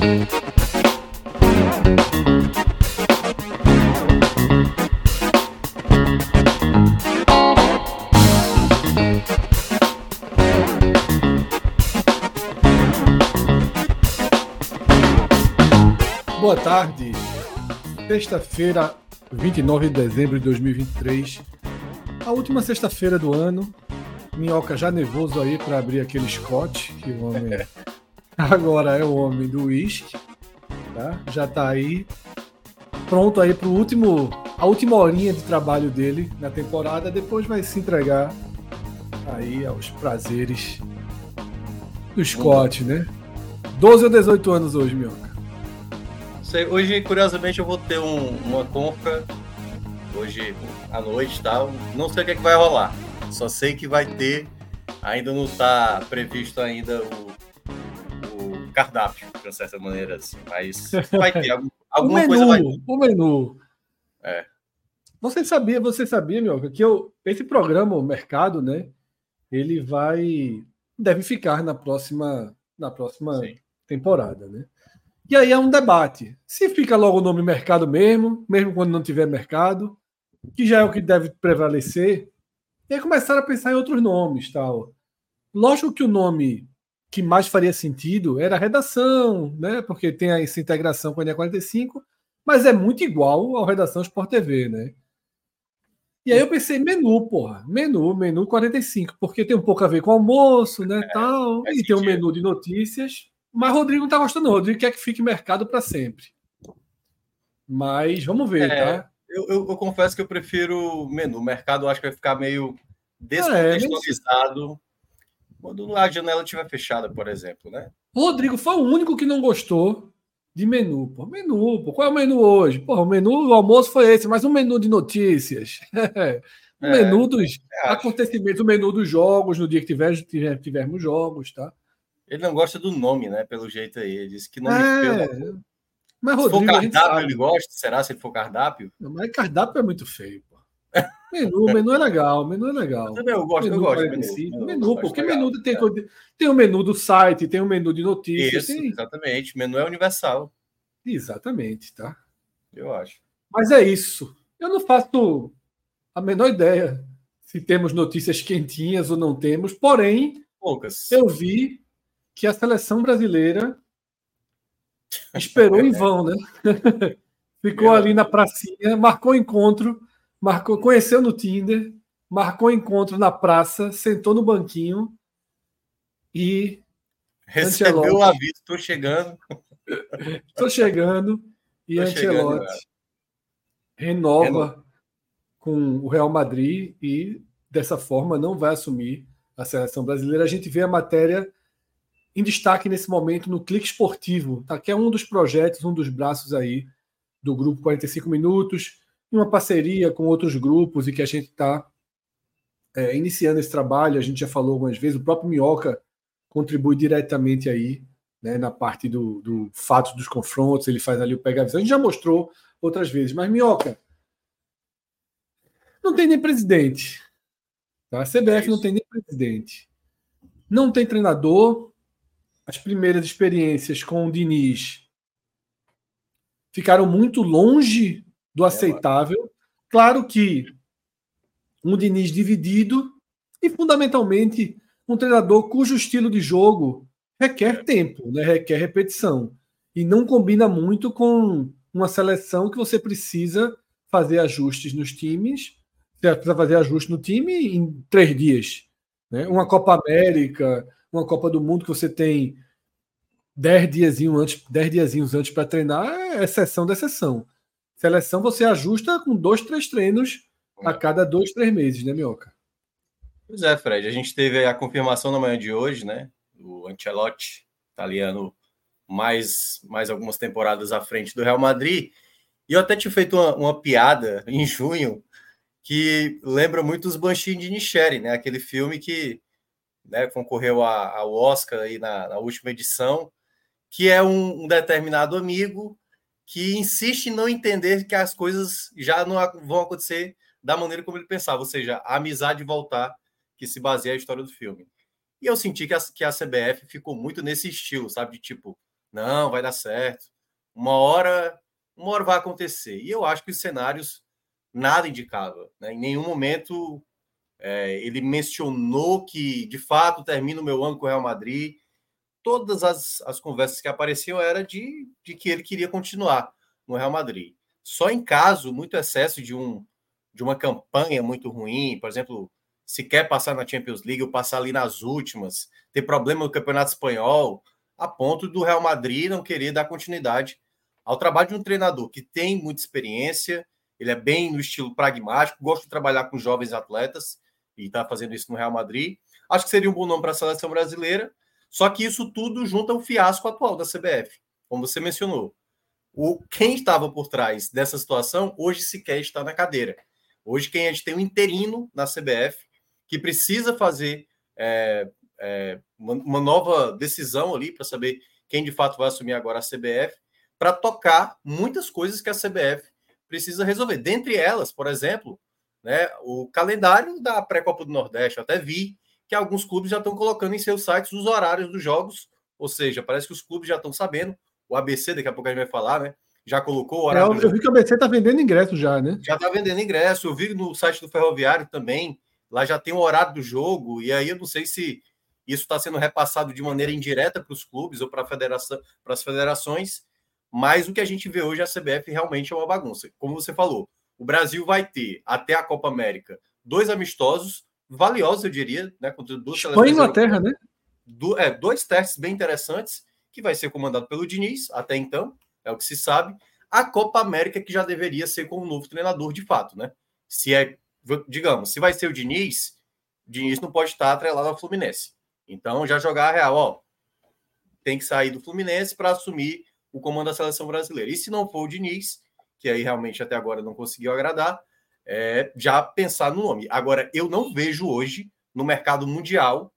Boa tarde. Sexta-feira, 29 de dezembro de 2023. A última sexta-feira do ano. Minhoca já nervoso aí para abrir aquele Scott, que o homem agora é o homem do uísque, tá? Já tá aí pronto aí pro último a última horinha de trabalho dele na temporada, depois vai se entregar aí aos prazeres do Scott, né? 12 ou 18 anos hoje, Minhoca. Sei, hoje, curiosamente, eu vou ter um, uma compra hoje à noite tal. Não sei o que, é que vai rolar. Só sei que vai ter. Ainda não está previsto ainda o cardápio, de uma certa maneira assim. Mas vai ter algum, alguma o menu, coisa. Vai. O menu. É. Você sabia, você sabia, meu, que eu, esse programa, o mercado, né? Ele vai deve ficar na próxima na próxima Sim. temporada, né? E aí é um debate. Se fica logo o nome mercado mesmo, mesmo quando não tiver mercado, que já é o que deve prevalecer, e aí começaram a pensar em outros nomes, tal. Lógico que o nome que mais faria sentido era a redação, né? Porque tem essa integração com a NE45, mas é muito igual ao Redação Sport TV, né? E aí eu pensei, menu, porra, menu, menu 45, porque tem um pouco a ver com almoço, né, tal, faz e tem um sentido. menu de notícias, mas Rodrigo não tá gostando, não. Rodrigo quer que fique mercado para sempre. Mas vamos ver, É, tá? Eu, eu- eu confesso que eu prefiro o menu. O mercado eu acho que vai ficar meio É, descontextualizado quando a janela estiver fechada, por exemplo, né? Rodrigo foi o único que não gostou de menu, pô. Menu, pô. Qual é o menu hoje? Pô, o menu do almoço foi esse, mas um menu de notícias. o É, menu dos acho. acontecimentos, o menu dos jogos, no dia que tiver, tiver- tivermos jogos, tá? Ele não gosta do nome, né? Pelo jeito aí. Ele disse que nome É, feio. mas Se for Rodrigo, a gente cardápio, ele gosta? Será se ele for cardápio? Não, Mas cardápio é muito feio. Menu, menu é legal, menu é legal. Também eu gosto, eu Menu gosto de 45, menu. menu, Eu acho porque legal. menu tem, coisa- tem o menu do site, tem o menu de notícias, Isso, tem- exatamente. Menu é universal, Exatamente, tá? eu acho. Mas é isso. Eu não faço a menor ideia se temos notícias quentinhas ou não temos, porém, Poucas. eu vi que a seleção brasileira esperou em vão, né? Ficou Meu ali na pracinha, marcou encontro, marcou, conheceu no Tinder, marcou encontro na praça, sentou no banquinho e Recebeu o aviso, estou chegando. Tô chegando e Tô Ancelotti chegando, renova Renova. com o Real Madrid e dessa forma não vai assumir a seleção brasileira. A gente vê a matéria em destaque nesse momento no Clique Esportivo, tá? que é um dos projetos, um dos braços aí do grupo 45 Minutos, em uma parceria com outros grupos e que a gente está iniciando esse trabalho. A gente já falou algumas vezes, o próprio Minhoca contribui diretamente aí né, na parte do, do fato dos confrontos, ele faz ali o pega-visão. A gente já mostrou outras vezes, mas Minhoca, não tem nem presidente. Tá? A CBF não isso. tem nem presidente. Não tem treinador. As primeiras experiências com o Diniz ficaram muito longe do aceitável. Claro que um Diniz dividido e, fundamentalmente, um treinador cujo estilo de jogo requer tempo, né? requer repetição. E não combina muito com uma seleção que você precisa fazer ajustes nos times. Você precisa fazer ajuste no time em três dias. Né? Uma Copa América, uma Copa do Mundo que você tem dez diazinhos antes, dez diazinhos antes para treinar, é exceção da exceção. Seleção você ajusta com dois, três treinos a cada dois, três meses, né, Mioca? Pois é, Fred, a gente teve a confirmação na manhã de hoje, né? O Ancelotti, italiano, mais, mais algumas temporadas à frente do Real Madrid. E eu até tinha feito uma, uma piada em junho que lembra muito os Banshin de Nisheri, né? Aquele filme que né, concorreu a, ao Oscar aí na, na, última edição, que é um, um, determinado amigo que insiste em não entender que as coisas já não vão acontecer da maneira como ele pensava, ou seja, a amizade voltar que se baseia a história do filme. E eu senti que a, que a CBF ficou muito nesse estilo, sabe? De tipo, não, vai dar certo. Uma hora, uma hora vai acontecer. E eu acho que os cenários nada indicava. Né? Em nenhum momento é, ele mencionou que, de fato, termina o meu ano com o Real Madrid. Todas as, as conversas que apareciam era de, de que ele queria continuar no Real Madrid. Só em caso, muito excesso de, um, de uma campanha muito ruim, por exemplo, se quer passar na Champions League ou passar ali nas últimas, ter problema no Campeonato Espanhol, a ponto do Real Madrid não querer dar continuidade ao trabalho de um treinador que tem muita experiência, ele é bem no estilo pragmático, gosta de trabalhar com jovens atletas e está fazendo isso no Real Madrid. Acho que seria um bom nome para a seleção brasileira, só que isso tudo junta o fiasco atual da CBF, como você mencionou. O, quem estava por trás dessa situação hoje sequer está na cadeira. Hoje, quem a gente tem um interino na CBF que precisa fazer é, é, uma, uma, nova decisão ali para saber quem de fato vai assumir agora a CBF, para tocar muitas coisas que a CBF precisa resolver. Dentre elas, por exemplo, né, o calendário da pré-copa do Nordeste. Eu até vi que alguns clubes já estão colocando em seus sites os horários dos jogos, ou seja, parece que os clubes já estão sabendo. O ABC, daqui a pouco a gente vai falar, né? Já colocou o horário. É, eu, vi que o ABC está vendendo ingresso já, né? Já está vendendo ingresso. Eu vi no site do Ferroviário também lá já tem o horário do jogo, e aí eu não sei se isso está sendo repassado de maneira indireta para os clubes ou para federação, para as federações, mas o que a gente vê hoje a CBF realmente é uma bagunça. Como você falou, o Brasil vai ter até a Copa América dois amistosos valiosos, eu diria, né, contra duas Espanha Inglaterra, né? Do, é, dois testes bem interessantes que vai ser comandado pelo Diniz, até então, é o que se sabe. A Copa América que já deveria ser com um novo treinador de fato, né? Se é digamos, se vai ser o Diniz, o Diniz não pode estar atrelado ao Fluminense. Então, já jogar a real, ó, tem que sair do Fluminense para assumir o comando da seleção brasileira. E se não for o Diniz, que aí realmente até agora não conseguiu agradar, é, já pensar no nome. Agora, eu não vejo hoje no mercado mundial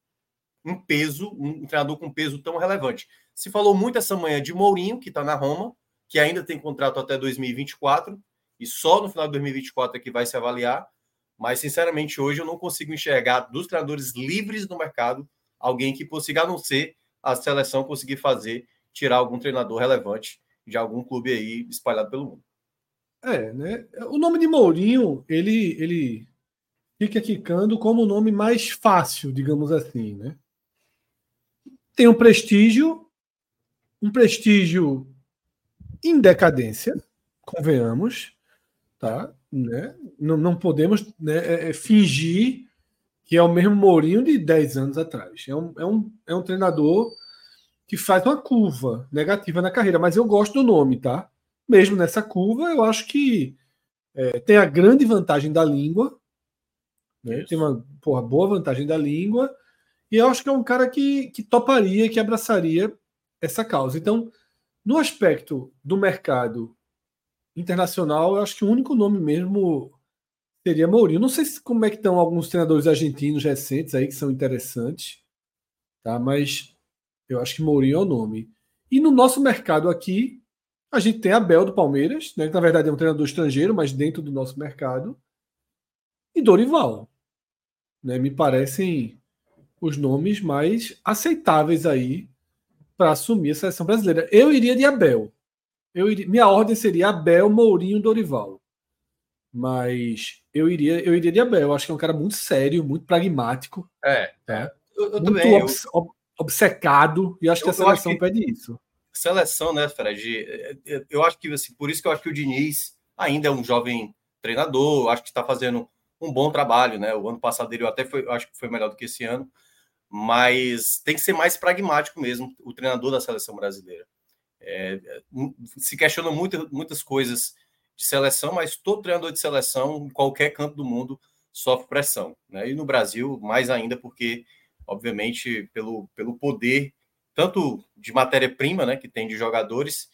um peso, um treinador com peso tão relevante. Se falou muito essa manhã de Mourinho, que está na Roma, que ainda tem contrato até 2024, e só no final de 2024 é que vai se avaliar. Mas, sinceramente, hoje eu não consigo enxergar dos treinadores livres no mercado alguém que consiga, a não ser a seleção conseguir fazer, tirar algum treinador relevante de algum clube aí espalhado pelo mundo. É, né? O nome de Mourinho, ele, ele fica quicando como o nome mais fácil, digamos assim, né? Tem um prestígio, um prestígio em decadência, convenhamos, tá? Né? Não, não podemos né, é, é, fingir que é o mesmo Mourinho de 10 anos atrás. É um, é, um, é um treinador que faz uma curva negativa na carreira, mas eu gosto do nome, tá? Mesmo nessa curva, eu acho que é, tem a grande vantagem da língua, né? tem uma porra, boa vantagem da língua, e eu acho que é um cara que, que toparia, que abraçaria essa causa. Então, no aspecto do mercado internacional, eu acho que o único nome mesmo seria Mourinho. Não sei se, como é que estão alguns treinadores argentinos recentes aí que são interessantes, tá? Mas eu acho que Mourinho é o nome. E no nosso mercado aqui, a gente tem Abel do Palmeiras, né, que na verdade é um treinador estrangeiro, mas dentro do nosso mercado, e Dorival. Né, me parecem os nomes mais aceitáveis aí para assumir a seleção brasileira. Eu iria de Abel. Eu iria, minha ordem seria Abel, Mourinho, Dorival. Mas eu iria, eu iria de Abel. Eu acho que é um cara muito sério, muito pragmático. É. Tá? Eu, eu muito também, obs, eu... obcecado. E acho que a seleção que... pede isso. Seleção, né, Fred? Eu acho que assim, por isso que eu acho que o Diniz ainda é um jovem treinador, acho que está fazendo um bom trabalho, né? O ano passado ele até foi, acho que foi melhor do que esse ano, mas tem que ser mais pragmático mesmo o treinador da seleção brasileira. É, se questiona muito, muitas coisas de seleção, mas todo treinador de seleção, em qualquer canto do mundo, sofre pressão. Né? E no Brasil, mais ainda, porque, obviamente, pelo, pelo poder, tanto de matéria-prima né, que tem de jogadores,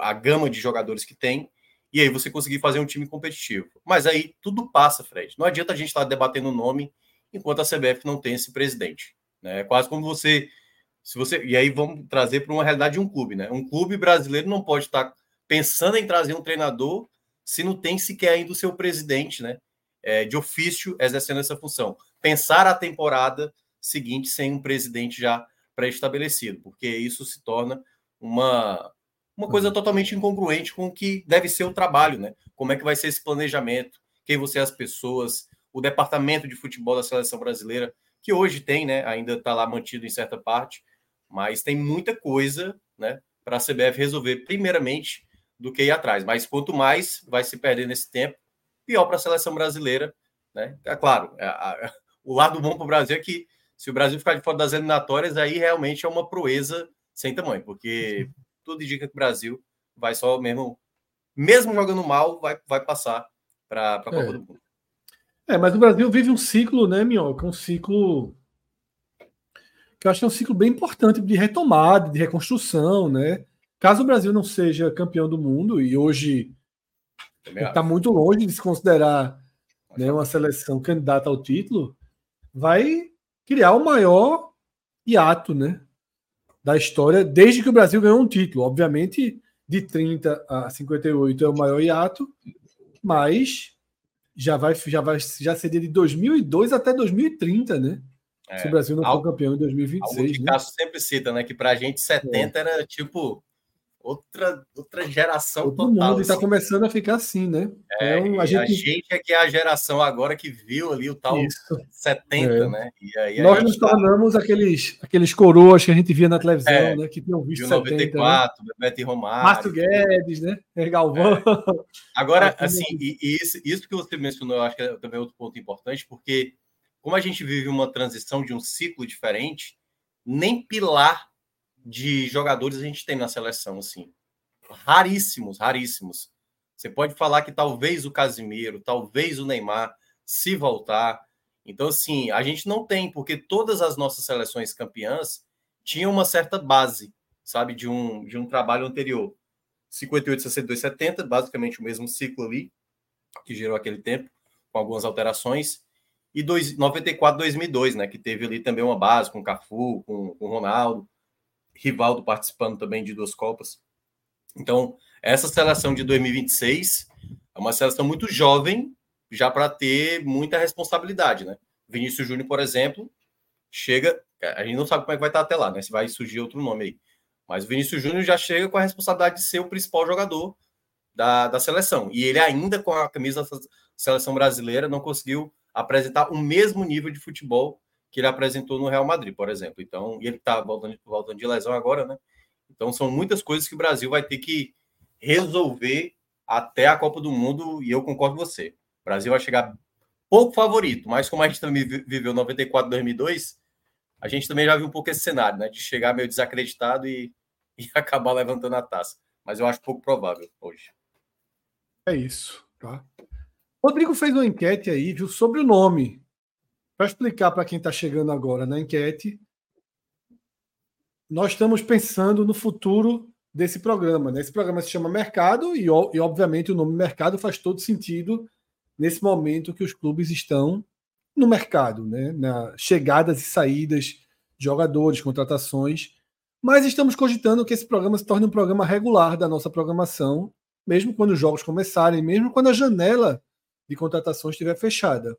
a gama de jogadores que tem, e aí você conseguir fazer um time competitivo. Mas aí tudo passa, Fred. Não adianta a gente estar debatendo o nome enquanto a CBF não tem esse presidente. Né? É quase como você. Se você e aí vamos trazer para uma realidade de um clube. Né? Um clube brasileiro não pode estar pensando em trazer um treinador se não tem sequer ainda o seu presidente né? É, de ofício exercendo essa função. Pensar a temporada seguinte sem um presidente já pré-estabelecido, porque isso se torna uma, uma coisa totalmente incongruente com o que deve ser o trabalho, né? Como é que vai ser esse planejamento, quem vão ser as pessoas, o departamento de futebol da seleção brasileira, que hoje tem, né? Ainda está lá mantido em certa parte, mas tem muita coisa, né? Para a CBF resolver, primeiramente, do que ir atrás. Mas quanto mais vai se perder nesse tempo, pior para a seleção brasileira, né? É claro, a, a, o lado bom para o Brasil é que se o Brasil ficar de fora das eliminatórias, aí realmente é uma proeza sem tamanho, porque tudo indica que o Brasil vai só mesmo, mesmo jogando mal, vai, vai passar para a Copa é. do Mundo. É, mas o Brasil vive um ciclo, né, Minhoca? Um ciclo que eu acho que é um ciclo bem importante de retomada, de reconstrução, né? Caso o Brasil não seja campeão do mundo, e hoje está muito longe de se considerar né, uma seleção candidata ao título, vai criar o maior hiato, né? da história, desde que o Brasil ganhou um título. Obviamente, de 30 a 58 é o maior hiato, mas já vai, já vai já seria de 2002 até 2030, né? É, Se o Brasil não for campeão em 2026. Algo que né? Cássio sempre cita, né? Que pra gente 70 é. era tipo outra, outra geração Todo total. mundo está assim. começando a ficar assim, né? É, então, a, gente... a, gente... é que é a geração agora que viu ali o tal Isso. 70, é. né? Aí, Nós nos tá... tornamos aqueles, aqueles coroas que a gente via na televisão, é, né? Que tinham visto 94, 70, né? Beto e Romário. Márcio Guedes, né? Galvão. É. Agora, assim, e, e isso, isso que você mencionou, eu acho que é também outro ponto importante, porque como a gente vive uma transição de um ciclo diferente, nem pilar de jogadores a gente tem na seleção, assim. Raríssimos, raríssimos. Você pode falar que talvez o Casimiro, talvez o Neymar, se voltar. Então, assim, a gente não tem, porque todas as nossas seleções campeãs tinham uma certa base, sabe, de um, de um trabalho anterior. 58, 62, 70, basicamente o mesmo ciclo ali, que gerou aquele tempo, com algumas alterações. E dois, 94, 2002, né, que teve ali também uma base com o Cafu, com, o Ronaldo. Rivaldo participando também de duas Copas. Então, essa seleção de 2026 é uma seleção muito jovem, já para ter muita responsabilidade, né? Vinícius Júnior, por exemplo, chega. A gente não sabe como é que vai estar até lá, né? Se vai surgir outro nome aí. Mas o Vinícius Júnior já chega com a responsabilidade de ser o principal jogador da, da seleção. E ele, ainda com a camisa da seleção brasileira, não conseguiu apresentar o mesmo nível de futebol que ele apresentou no Real Madrid, por exemplo. Então, e ele está voltando, voltando de lesão agora, né? Então, são muitas coisas que o Brasil vai ter que resolver até a Copa do Mundo, e eu concordo com você. O Brasil vai chegar pouco favorito, mas como a gente também viveu 94, 2002, a gente também já viu um pouco esse cenário, né? De chegar meio desacreditado e, e acabar levantando a taça. Mas eu acho pouco provável hoje. É isso, tá? Rodrigo fez uma enquete aí, viu, sobre o nome para explicar para quem está chegando agora na enquete, nós estamos pensando no futuro desse programa. Né? Esse programa se chama Mercado e, e, obviamente, o nome Mercado faz todo sentido nesse momento que os clubes estão no mercado, né? na chegadas e saídas de jogadores, contratações. Mas estamos cogitando que esse programa se torne um programa regular da nossa programação, mesmo quando os jogos começarem, mesmo quando a janela de contratações estiver fechada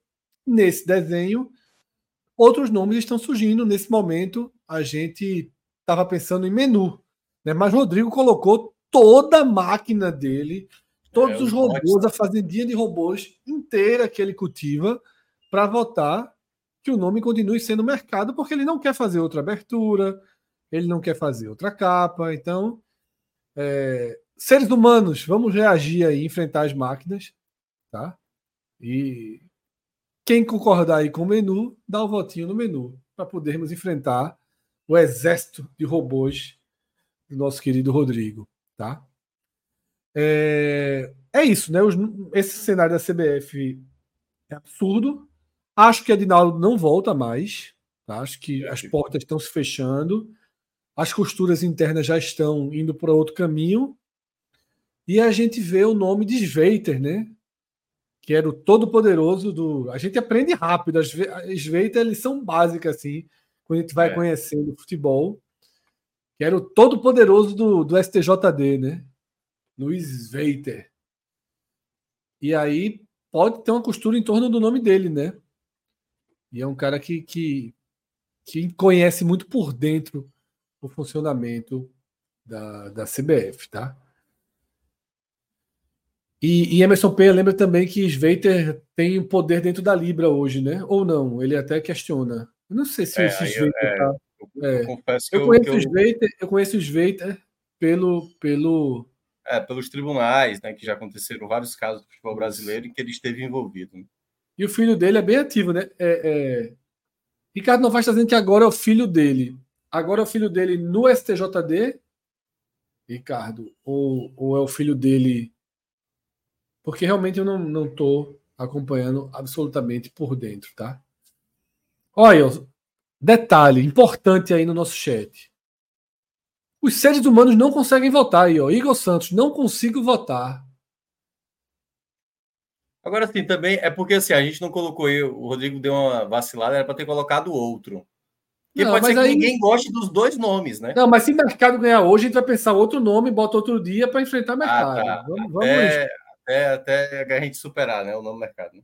nesse desenho, outros nomes estão surgindo. Nesse momento, a gente estava pensando em menu, né? mas Rodrigo colocou toda a máquina dele, todos é, os robôs, a fazendinha de robôs inteira que ele cultiva, para votar que o nome continue sendo mercado, porque ele não quer fazer outra abertura, ele não quer fazer outra capa. Então, é, seres humanos, vamos reagir aí, enfrentar as máquinas, tá? E quem concordar aí com o menu, dá o um votinho no menu, para podermos enfrentar o exército de robôs do nosso querido Rodrigo. Tá? É, é isso, né? Os, esse cenário da CBF é absurdo. Acho que Adinaldo não volta mais. Tá? Acho que as portas estão se fechando. As costuras internas já estão indo para outro caminho. E a gente vê o nome de Sveiter, né? Que era o todo-poderoso do. A gente aprende rápido. As Sveiter, eles são básicas, assim, quando a gente vai é. conhecendo o futebol. Que era o todo-poderoso do, do STJD, né? Luiz Sveiter. E aí pode ter uma costura em torno do nome dele, né? E é um cara que, que, que conhece muito por dentro o funcionamento da, da CBF, tá? E, e, Emerson Penha lembra também que Sveiter tem poder dentro da Libra hoje, né? Ou não? Ele até questiona. Eu não sei se é, esse Sveiter é, tá... eu, é. eu, confesso que eu, conheço que eu... o Sveiter, eu conheço o Sveiter pelo, pelo... É, pelos tribunais, né? Que já aconteceram vários casos do futebol brasileiro em que ele esteve envolvido. Né? E o filho dele é bem ativo, né? É, é... Ricardo Novaes está dizendo que agora é o filho dele. Agora é o filho dele no STJD, Ricardo, ou, ou é o filho dele porque realmente eu não, não tô acompanhando absolutamente por dentro, tá? Olha, detalhe importante aí no nosso chat. Os seres humanos não conseguem votar aí, ó. Igor Santos, não consigo votar. Agora sim, também é porque assim, a gente não colocou aí, o Rodrigo deu uma vacilada, era para ter colocado outro. Porque não, pode ser que aí... ninguém goste dos dois nomes, né? Não, mas se o mercado ganhar hoje, a gente vai pensar outro nome, bota outro dia para enfrentar o mercado. Ah, tá. Vamos, vamos é, até, até a gente superar né, o nome do mercado. Né?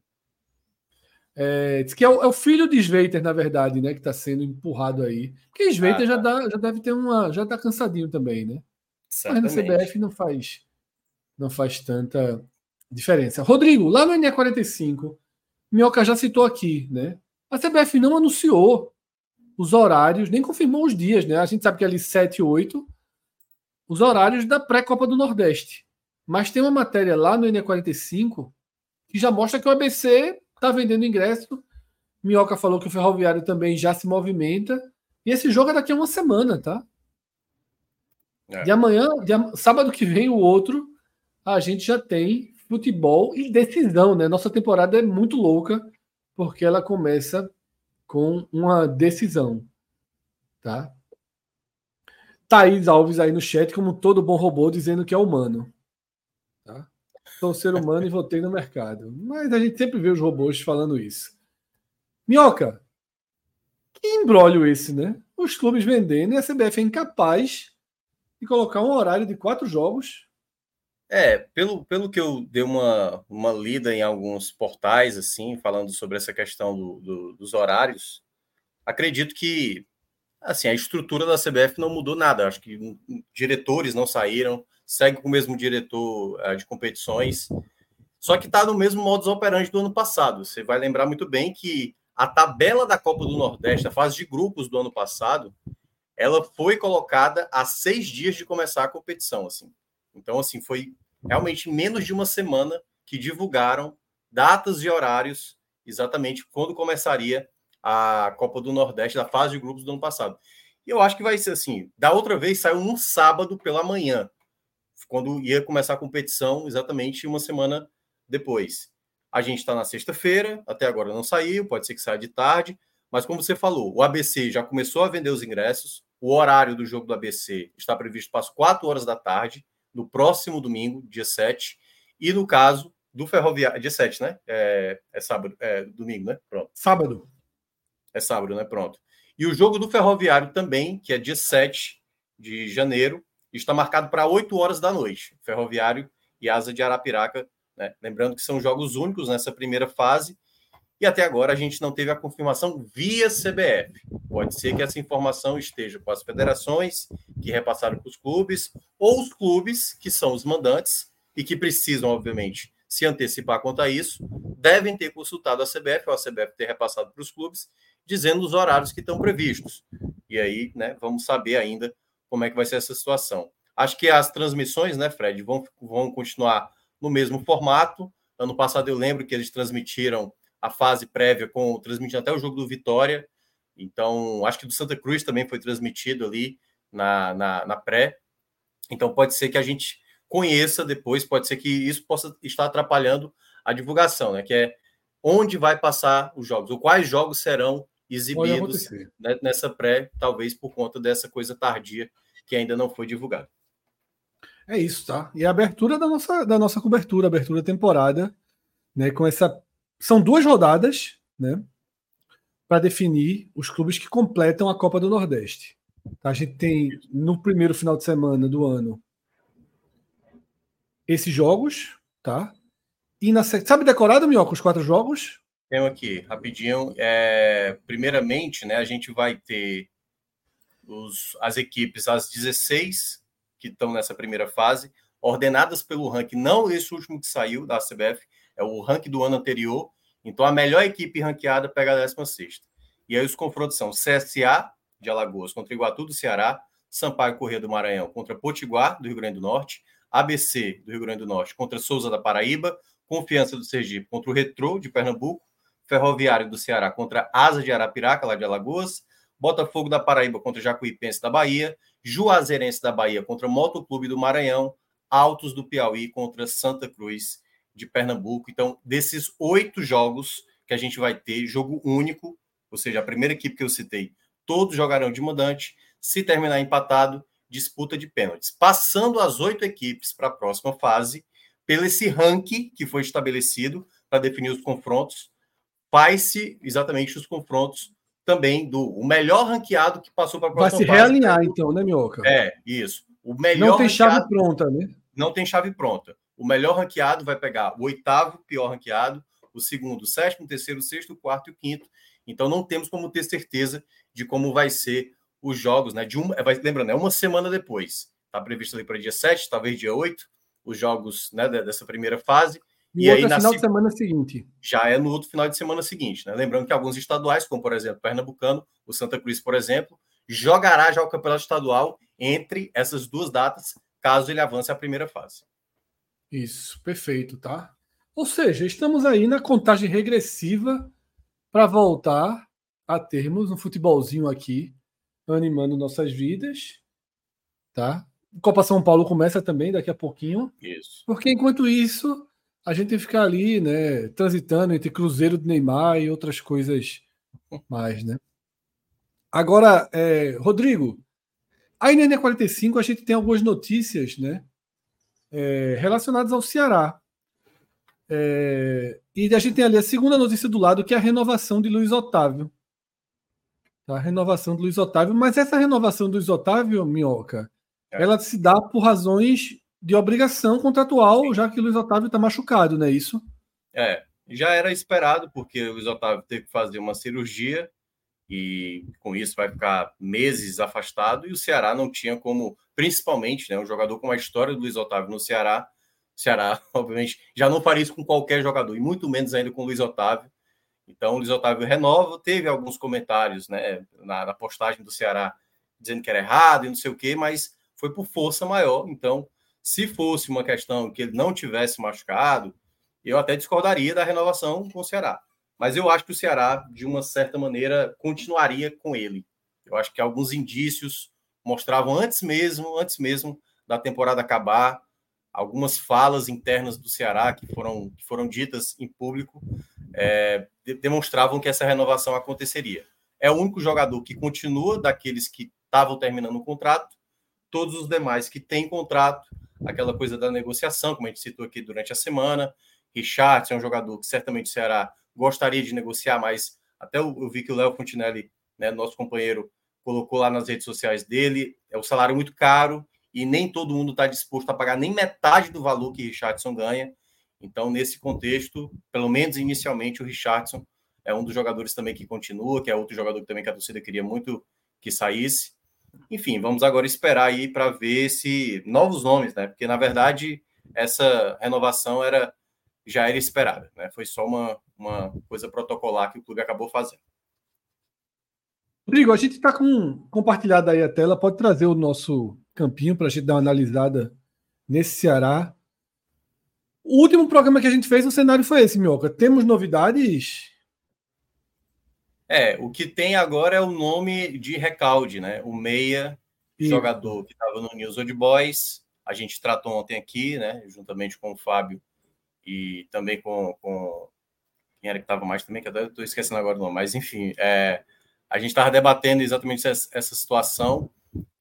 É, diz que é o, é o, filho de Sveiter, na verdade, né? Que está sendo empurrado aí. Porque Sveiter ah, já, tá. dá, já deve ter uma. Já está cansadinho também, né? Certamente. Mas na CBF não faz, não faz tanta diferença. Rodrigo, lá no NE45, Minhoca já citou aqui, né? A CBF não anunciou os horários, nem confirmou os dias, né? A gente sabe que é ali 7 e 8, os horários da pré-Copa do Nordeste. Mas tem uma matéria lá no NE45 que já mostra que o ABC está vendendo ingresso. Minhoca falou que o Ferroviário também já se movimenta. E esse jogo é daqui a uma semana, tá? É. De amanhã, de, sábado que vem, o outro, a gente já tem futebol e decisão, né? Nossa temporada é muito louca, porque ela começa com uma decisão, tá? Thaís Alves aí no chat, como todo bom robô, dizendo que é humano. Sou ser humano e votei no mercado. Mas a gente sempre vê os robôs falando isso. Minhoca, que embrólio esse, né? Os clubes vendendo e a CBF é incapaz de colocar um horário de quatro jogos. É, pelo, pelo que eu dei uma, uma lida em alguns portais, assim, falando sobre essa questão do, do, dos horários, acredito que assim, a estrutura da CBF não mudou nada. Acho que diretores não saíram, segue com o mesmo diretor uh, de competições, só que está no mesmo modus operandi do ano passado. Você vai lembrar muito bem que a tabela da Copa do Nordeste, a fase de grupos do ano passado, ela foi colocada a seis dias de começar a competição, assim. Então, assim, foi realmente menos de uma semana que divulgaram datas e horários exatamente quando começaria a Copa do Nordeste da fase de grupos do ano passado. E eu acho que vai ser assim. Da outra vez saiu no sábado pela manhã quando ia começar a competição, exatamente uma semana depois. A gente está na sexta-feira, até agora não saiu, pode ser que saia de tarde, mas como você falou, o ABC já começou a vender os ingressos, o horário do jogo do ABC está previsto para as 4 horas da tarde, no próximo domingo, dia 7, e no caso do Ferroviário, dia 7, né? É, é sábado, é domingo, né? Pronto. Sábado. É sábado, né? Pronto. E o jogo do Ferroviário também, que é dia 7 de janeiro, está marcado para 8 horas da noite. Ferroviário e Asa de Arapiraca, né? lembrando que são jogos únicos nessa primeira fase. E até agora a gente não teve a confirmação via CBF. Pode ser que essa informação esteja com as federações que repassaram para os clubes, ou os clubes que são os mandantes e que precisam, obviamente, se antecipar quanto a isso, devem ter consultado a CBF ou a CBF ter repassado para os clubes, dizendo os horários que estão previstos. E aí, né, vamos saber ainda como é que vai ser essa situação. Acho que as transmissões, né, Fred, vão, vão continuar no mesmo formato. Ano passado eu lembro que eles transmitiram a fase prévia com transmitindo até o jogo do Vitória. Então, acho que do Santa Cruz também foi transmitido ali na, na, na pré. Então, pode ser que a gente conheça depois, pode ser que isso possa estar atrapalhando a divulgação, né? Que é onde vai passar os jogos, ou quais jogos serão exibidos nessa pré, talvez por conta dessa coisa tardia que ainda não foi divulgada. É isso, tá? E a abertura da nossa, da nossa cobertura, abertura temporada, né? Com essa. São duas rodadas, né? Para definir os clubes que completam a Copa do Nordeste. A gente tem no primeiro final de semana do ano esses jogos, tá? E na sabe decorado, Minhoca, os quatro jogos? Tenho aqui, rapidinho. É, primeiramente, né, a gente vai ter os, as equipes, as 16 que estão nessa primeira fase, ordenadas pelo ranking, não esse último que saiu da CBF, é o ranking do ano anterior. Então, a melhor equipe ranqueada pega a 16. E aí os confrontos são CSA de Alagoas contra Iguatu do Ceará, Sampaio Corrêa do Maranhão contra Potiguar do Rio Grande do Norte, ABC do Rio Grande do Norte contra Souza da Paraíba, Confiança do Sergipe contra o Retrô de Pernambuco, Ferroviário do Ceará contra Asa de Arapiraca, lá de Alagoas, Botafogo da Paraíba contra Jacuipense da Bahia, Juazeirense da Bahia contra Motoclube do Maranhão, Altos do Piauí contra Santa Cruz de Pernambuco. Então, desses oito jogos que a gente vai ter, jogo único, ou seja, a primeira equipe que eu citei, todos jogarão de mandante. Se terminar empatado, disputa de pênaltis. Passando as oito equipes para a próxima fase, pelo esse ranking que foi estabelecido para definir os confrontos, faz-se exatamente os confrontos também do o melhor ranqueado que passou para a próxima fase. Vai se realinhar, então, né, Mioca? É, isso. O melhor não tem chave pronta, né? Não tem chave pronta. O melhor ranqueado vai pegar o oitavo pior ranqueado, o segundo, o sétimo, o terceiro, o sexto, o quarto e o quinto. Então não temos como ter certeza de como vai ser os jogos, né? De uma, vai, lembrando, é uma semana depois. Está previsto ali para dia 7, talvez dia 8, os jogos né, dessa primeira fase. E, e aí, na final de semana seguinte. Já é no outro final de semana seguinte, né? Lembrando que alguns estaduais, como por exemplo, Pernambucano, o Santa Cruz, por exemplo, jogará já o campeonato estadual entre essas duas datas, caso ele avance a primeira fase. Isso, perfeito, tá? Ou seja, estamos aí na contagem regressiva para voltar a termos um futebolzinho aqui, animando nossas vidas, tá? Copa São Paulo começa também daqui a pouquinho. Isso. Porque enquanto isso, a gente tem que ficar ali, né, transitando entre Cruzeiro do Neymar e outras coisas mais, né? Agora, é, Rodrigo, aí na NE45 a gente tem algumas notícias, né, é, relacionadas ao Ceará. É, e a gente tem ali a segunda notícia do lado, que é a renovação de Luiz Otávio. Tá? A renovação do Luiz Otávio, mas essa renovação do Luiz Otávio, Minhoca, é. ela se dá por razões de obrigação contratual, já que o Luiz Otávio está machucado, não é isso? É, já era esperado, porque o Luiz Otávio teve que fazer uma cirurgia e com isso vai ficar meses afastado, e o Ceará não tinha como, principalmente, né, um jogador com a história do Luiz Otávio no Ceará, o Ceará, obviamente, já não faria isso com qualquer jogador, e muito menos ainda com o Luiz Otávio. Então, o Luiz Otávio renova, teve alguns comentários né, na, na postagem do Ceará dizendo que era errado e não sei o quê, mas foi por força maior. Então, se fosse uma questão que ele não tivesse machucado, eu até discordaria da renovação com o Ceará. Mas eu acho que o Ceará, de uma certa maneira, continuaria com ele. Eu acho que alguns indícios mostravam antes mesmo, antes mesmo da temporada acabar, algumas falas internas do Ceará que foram, que foram ditas em público é, demonstravam que essa renovação aconteceria. É o único jogador que continua daqueles que estavam terminando o contrato, todos os demais que têm contrato, aquela coisa da negociação, como a gente citou aqui durante a semana. Richard é um jogador que certamente o Ceará gostaria de negociar, mas até eu, vi que o Léo Fontinelli, né, nosso companheiro, colocou lá nas redes sociais dele, é um salário muito caro e nem todo mundo está disposto a pagar nem metade do valor que Richardson ganha. Então, nesse contexto, pelo menos inicialmente, o Richardson é um dos jogadores também que continua, que é outro jogador também que a torcida queria muito que saísse. Enfim, vamos agora esperar aí para ver se novos nomes, né? Porque na verdade essa renovação era já era esperada, né? Foi só uma, uma coisa protocolar que o clube acabou fazendo. Rodrigo, a gente está com compartilhada aí a tela, pode trazer o nosso campinho para a gente dar uma analisada nesse Ceará. O último programa que a gente fez, o cenário foi esse, Mioca. Temos novidades é, o que tem agora é o nome de recalde, né? O Meia, Sim. jogador que estava no News Old Boys. A gente tratou ontem aqui, né? Juntamente com o Fábio e também com, com quem era que estava mais também, que até estou esquecendo agora o nome, mas enfim, é, a gente estava debatendo exatamente essa, essa, situação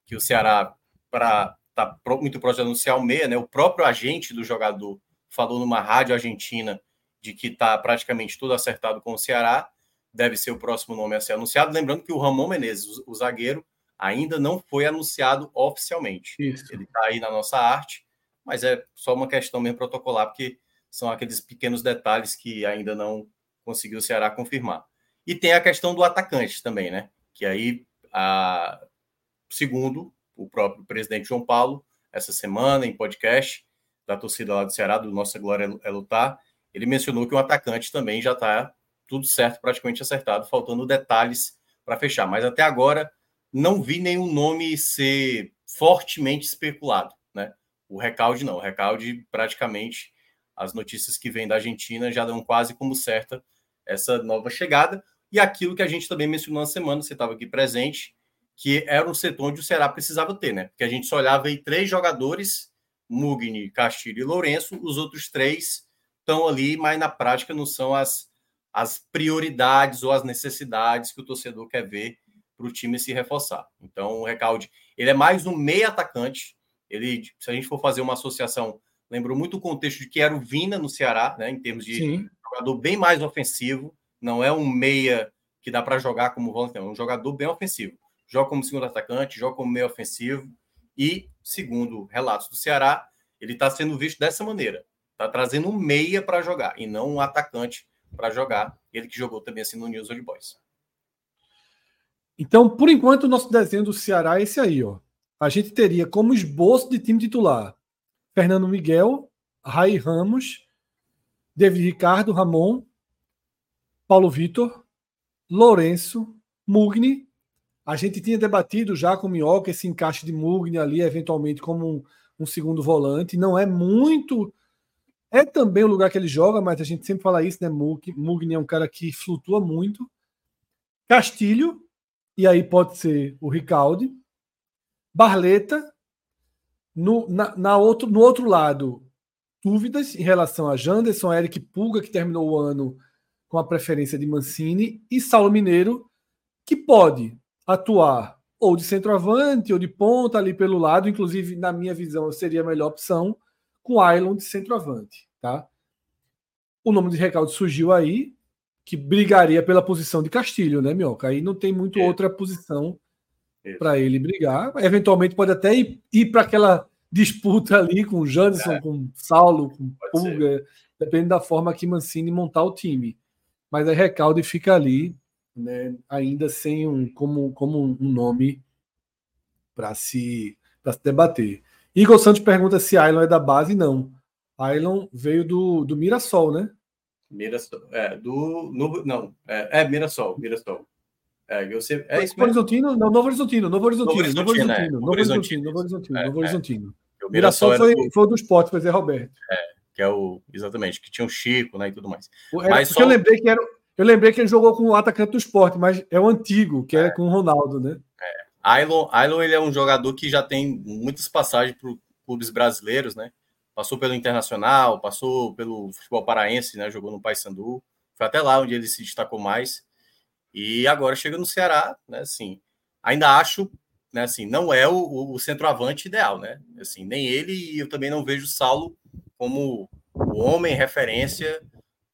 que o Ceará para tá muito próximo de anunciar o meia, né? O próprio agente do jogador falou numa rádio argentina de que está praticamente tudo acertado com o Ceará, deve ser o próximo nome a ser anunciado. Lembrando que o Ramon Menezes, o zagueiro, ainda não foi anunciado oficialmente. Isso. Ele está aí na nossa arte, mas é só uma questão mesmo protocolar, porque são aqueles pequenos detalhes que ainda não conseguiu o Ceará confirmar. E tem a questão do atacante também, né? Que aí, a... segundo o próprio presidente João Paulo, essa semana, em podcast da torcida lá do Ceará, do Nossa Glória é Lutar, ele mencionou que o atacante também já está tudo certo, praticamente acertado, faltando detalhes para fechar. Mas até agora não vi nenhum nome ser fortemente especulado, né? O Recalde não, o Recalde praticamente as notícias que vêm da Argentina já dão quase como certa essa nova chegada e aquilo que a gente também mencionou na semana, você estava aqui presente, que era um setor onde o Ceará precisava ter, né? Porque a gente só olhava aí três jogadores, Mugni, Castilho e Lourenço, os outros três estão ali, mas na prática não são as, as prioridades ou as necessidades que o torcedor quer ver para o time se reforçar. Então, o Recalde, ele é mais um meio atacante. Ele, se a gente for fazer uma associação, lembrou muito o contexto de que era o Vina no Ceará, né, em termos de Sim. jogador bem mais ofensivo. Não é um meia que dá para jogar como volante, é um jogador bem ofensivo. Joga como segundo atacante, joga como meio ofensivo e, segundo relatos do Ceará, ele está sendo visto dessa maneira. Está trazendo um meia para jogar e não um atacante para jogar. Ele que jogou também assim no News Old Boys. Então, por enquanto, o nosso desenho do Ceará é esse aí, ó. A gente teria como esboço de time titular Fernando Miguel, Rai Ramos, David Ricardo, Ramon, Paulo Vitor, Lourenço, Mugni. A gente tinha debatido já com o Minhoca esse encaixe de Mugni ali, eventualmente, como um, um segundo volante. Não é muito é também o lugar que ele joga, mas a gente sempre fala isso, né? Mugni é um cara que flutua muito. Castilho, e aí pode ser o Ricaldi. Barleta. No, na, na outro, no outro lado, dúvidas em relação a Janderson, Eric Pulga, que terminou o ano com a preferência de Mancini, e Saulo Mineiro, que pode atuar ou de centroavante ou de ponta ali pelo lado, inclusive, na minha visão, seria a melhor opção com Island de centroavante, tá? O nome de Recalde surgiu aí, que brigaria pela posição de Castilho, né, Mioca? Aí não tem muito é. outra posição para ele brigar. Eventualmente pode até ir, ir para aquela disputa ali com o Janderson, é. com Saulo, com pode Pulga, depende da forma que Mancini montar o time. Mas aí Recalde fica ali, né, ainda sem um como, como um nome para se, se debater. Igor Santos pergunta se Ailon é da base. Não. Ailon veio do, do Mirassol, né? Mirassol. É, do. No, não, é, é Mirassol. Mirassol. É, eu sei, é isso Horizontino? Não, Novo Horizontino. Novo Horizontino. Novo Horizontino. Novo Horizontino. Novo Horizontino. Novo Horizontino. O Mirassol foi, do... foi do esporte, foi Zé Roberto. É, que é o. Exatamente, que tinha o Chico, né? E tudo mais. É, mas só... eu lembrei que era. Eu lembrei que ele jogou com o atacante do esporte, mas é o antigo, que é, é com o Ronaldo, né? Ailon, Ailon ele é um jogador que já tem muitas passagens por clubes brasileiros, né? Passou pelo Internacional, passou pelo futebol paraense, né? Jogou no Paysandu. Foi até lá onde ele se destacou mais. E agora chega no Ceará, né? Assim, ainda acho, né? Assim, não é o, o centroavante ideal, né? Assim, nem ele e eu também não vejo o Saulo como o homem referência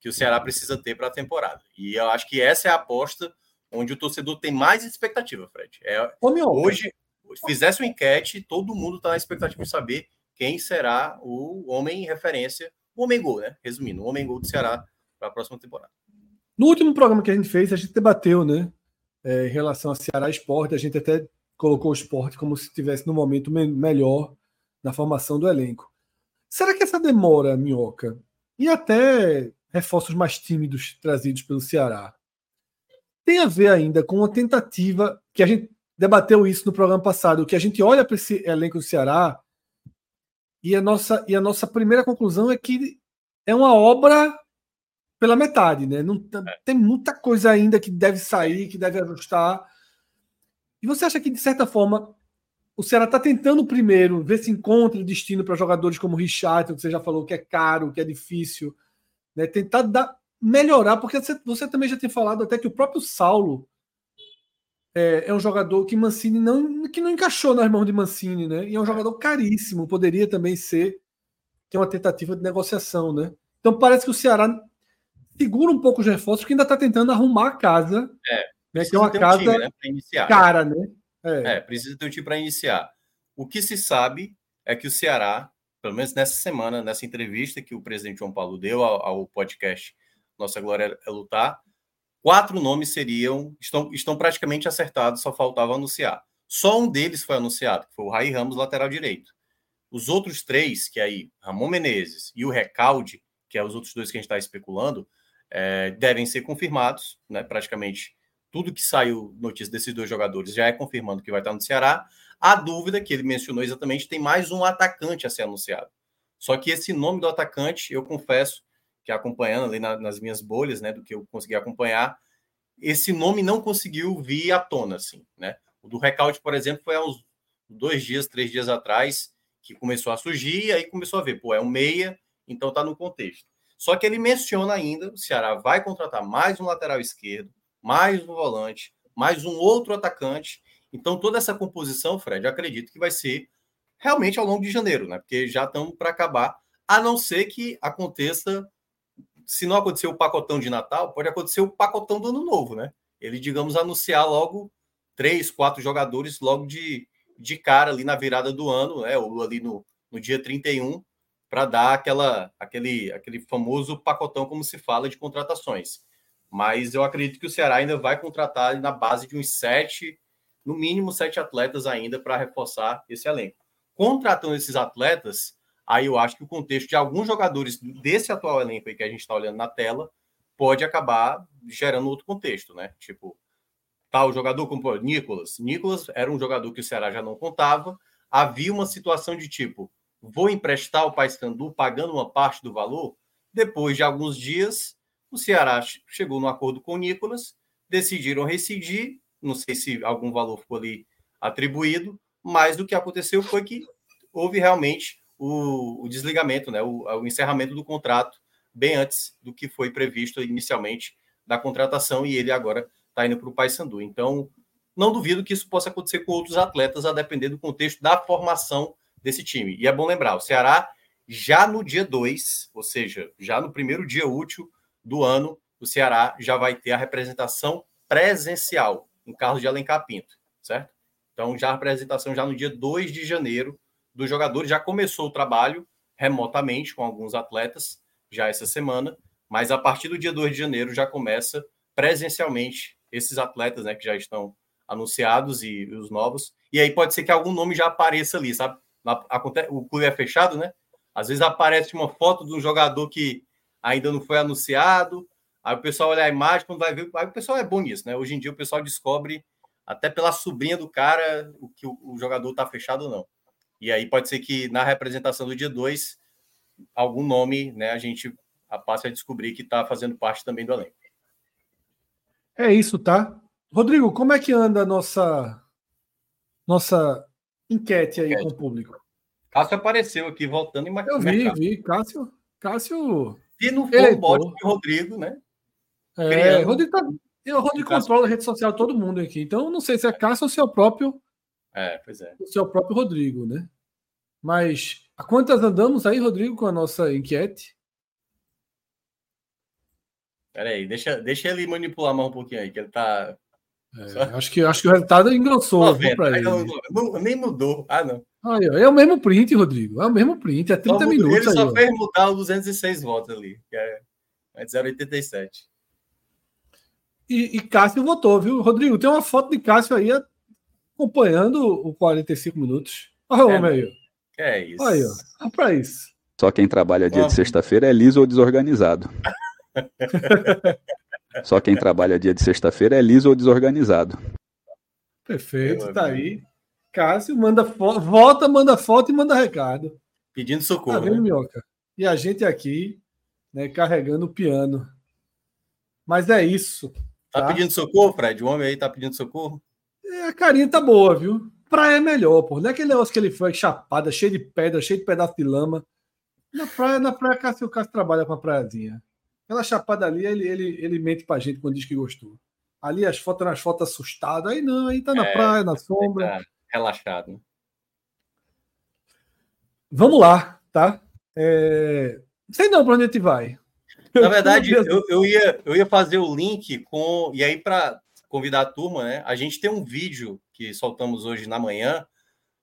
que o Ceará precisa ter para a temporada. E eu acho que essa é a aposta onde o torcedor tem mais expectativa, Fred. É, hoje, fizesse uma enquete, todo mundo está na expectativa de saber quem será o homem referência, o homem gol, né? Resumindo, o homem gol do Ceará para a próxima temporada. No último programa que a gente fez, a gente debateu, né? É, em relação a Ceará Esporte, a gente até colocou o esporte como se estivesse no momento me melhor na formação do elenco. Será que essa demora, Minhoca, e até reforços mais tímidos trazidos pelo Ceará, tem a ver ainda com uma tentativa que a gente debateu isso no programa passado, que a gente olha para esse elenco do Ceará e a nossa e a nossa primeira conclusão é que é uma obra pela metade, né? Não é. tem muita coisa ainda que deve sair, que deve ajustar. E você acha que de certa forma o Ceará está tentando primeiro ver se encontra destino para jogadores como o Richard, que você já falou que é caro, que é difícil, né? Tentar dar melhorar, porque você, você também já tem falado até que o próprio Saulo é, é, um jogador que Mancini não, que não encaixou nas mãos de Mancini, né? E é um jogador caríssimo, poderia também ser que é uma tentativa de negociação, né? Então parece que o Ceará segura um pouco os reforços, porque ainda está tentando arrumar a casa. É, né, que é uma casa um time, né, iniciar, cara, né? É. é, precisa ter um time para iniciar. O que se sabe é que o Ceará, pelo menos nessa semana, nessa entrevista que o presidente João Paulo deu ao, ao podcast Nossa Glória é Lutar, quatro nomes seriam, estão, estão praticamente acertados, só faltava anunciar. Só um deles foi anunciado, que foi o Raí Ramos, lateral direito. Os outros três, que é aí Ramon Menezes e o Recalde, que é os outros dois que a gente está especulando, é, devem ser confirmados, né? Praticamente tudo que saiu notícia desses dois jogadores já é confirmando que vai estar no Ceará. A dúvida que ele mencionou exatamente tem mais um atacante a ser anunciado. Só que esse nome do atacante, eu confesso acompanhando ali na, nas minhas bolhas, né, do que eu consegui acompanhar, esse nome não conseguiu vir à tona, assim, né? O do Recalde, por exemplo, foi há uns dois dias, três dias atrás que começou a surgir e aí começou a ver, pô, é um meia, então tá no contexto. Só que ele menciona ainda, o Ceará vai contratar mais um lateral esquerdo, mais um volante, mais um outro atacante. Então, toda essa composição, Fred, acredito que vai ser realmente ao longo de janeiro, né? Porque já estamos para acabar, a não ser que aconteça. Se não acontecer o pacotão de Natal, pode acontecer o pacotão do ano novo, né? Ele, digamos, anunciar logo três, quatro jogadores logo de, de cara ali na virada do ano, né? Ou ali no, no dia 31, para dar aquela, aquele, aquele famoso pacotão, como se fala, de contratações mas eu acredito que o Ceará ainda vai contratar na base de uns sete, no mínimo sete atletas ainda para reforçar esse elenco. Contratando esses atletas, aí eu acho que o contexto de alguns jogadores desse atual elenco aí que a gente está olhando na tela pode acabar gerando outro contexto, né? Tipo, tal jogador como Nicolas. Nicolas era um jogador que o Ceará já não contava. Havia uma situação de tipo, vou emprestar o Paysandu pagando uma parte do valor. Depois de alguns dias, o Ceará chegou no acordo com o Nicolas, decidiram rescindir, não sei se algum valor ficou ali atribuído, mas o que aconteceu foi que houve realmente o, o desligamento, né, o, o, encerramento do contrato bem antes do que foi previsto inicialmente da contratação e ele agora está indo para o Paysandu. Então, não duvido que isso possa acontecer com outros atletas, a depender do contexto da formação desse time. E é bom lembrar, o Ceará já no dia 2, ou seja, já no primeiro dia útil, do ano, o Ceará já vai ter a representação presencial em Carlos de Alencar Pinto, certo? Então, já a apresentação já no dia 2 de janeiro dos jogadores, já começou o trabalho remotamente com alguns atletas, já essa semana, mas a partir do dia 2 de janeiro já começa presencialmente esses atletas, né, que já estão anunciados e, e os novos. E aí pode ser que algum nome já apareça ali, sabe? O clube é fechado, né? Às vezes aparece uma foto de um jogador que ainda não foi anunciado. Aí o pessoal olha a imagem, quando vai ver. Aí o pessoal é bom nisso, né? Hoje em dia o pessoal descobre até pela sobrinha do cara o que o, o jogador tá fechado ou não. E aí pode ser que na representação do dia 2, algum nome, né, a gente passe a descobrir que está fazendo parte também do elenco. É isso, tá? Rodrigo, como é que anda a nossa nossa enquete aí enquete. com o público? Cássio apareceu aqui voltando em Eu vi, vi. Cássio, Cássio se não for Eleitor. o bot de Rodrigo, né? É, Criando... Rodrigo, tá... o Rodrigo controla a rede social de todo mundo aqui. Então, não sei se é Cássio ou se é o próprio. É, pois é. Se é o próprio Rodrigo, né? Mas a quantas andamos aí, Rodrigo, com a nossa enquete? Peraí, deixa, deixa ele manipular mais um pouquinho aí, que ele tá. É, acho, que, acho que o resultado engrossou para ele. Não, não, nem mudou. Ah, não. Aí, é o mesmo print, Rodrigo. É o mesmo print, é 30 só minutos. Ele aí, só ó. fez mudar os 206 votos ali, que é, é 0,87. E, e Cássio votou, viu? Rodrigo, tem uma foto de Cássio aí acompanhando o 45 minutos. Olha o homem aí. É isso. Olha aí, ó. Olha pra isso. Só quem trabalha dia de sexta-feira é liso ou desorganizado. Só quem trabalha dia de sexta-feira é liso ou desorganizado. Perfeito, Meu tá amigo. aí. Cássio manda foto, volta, manda foto e manda recado. Pedindo socorro. Tá vendo, né? Minhoca? E a gente aqui, né, carregando o piano. Mas é isso. Tá, tá pedindo socorro, Fred? O homem aí tá pedindo socorro? É, a carinha tá boa, viu? Praia é melhor, pô. Não é aquele negócio que ele foi chapada, cheio de pedra, cheio de pedaço de lama. Na praia, na praia, Cássio, o Cássio trabalha com a praiazinha. Aquela chapada ali, ele, ele, ele mente pra gente quando diz que gostou. Ali as fotos nas fotos assustadas, aí não, aí tá na é, praia, na sombra. Tá relaxado. Né? Vamos lá, tá? É... Sei não para onde a gente vai. Na verdade, eu, eu, ia, eu ia fazer o link com. E aí, para convidar a turma, né? A gente tem um vídeo que soltamos hoje na manhã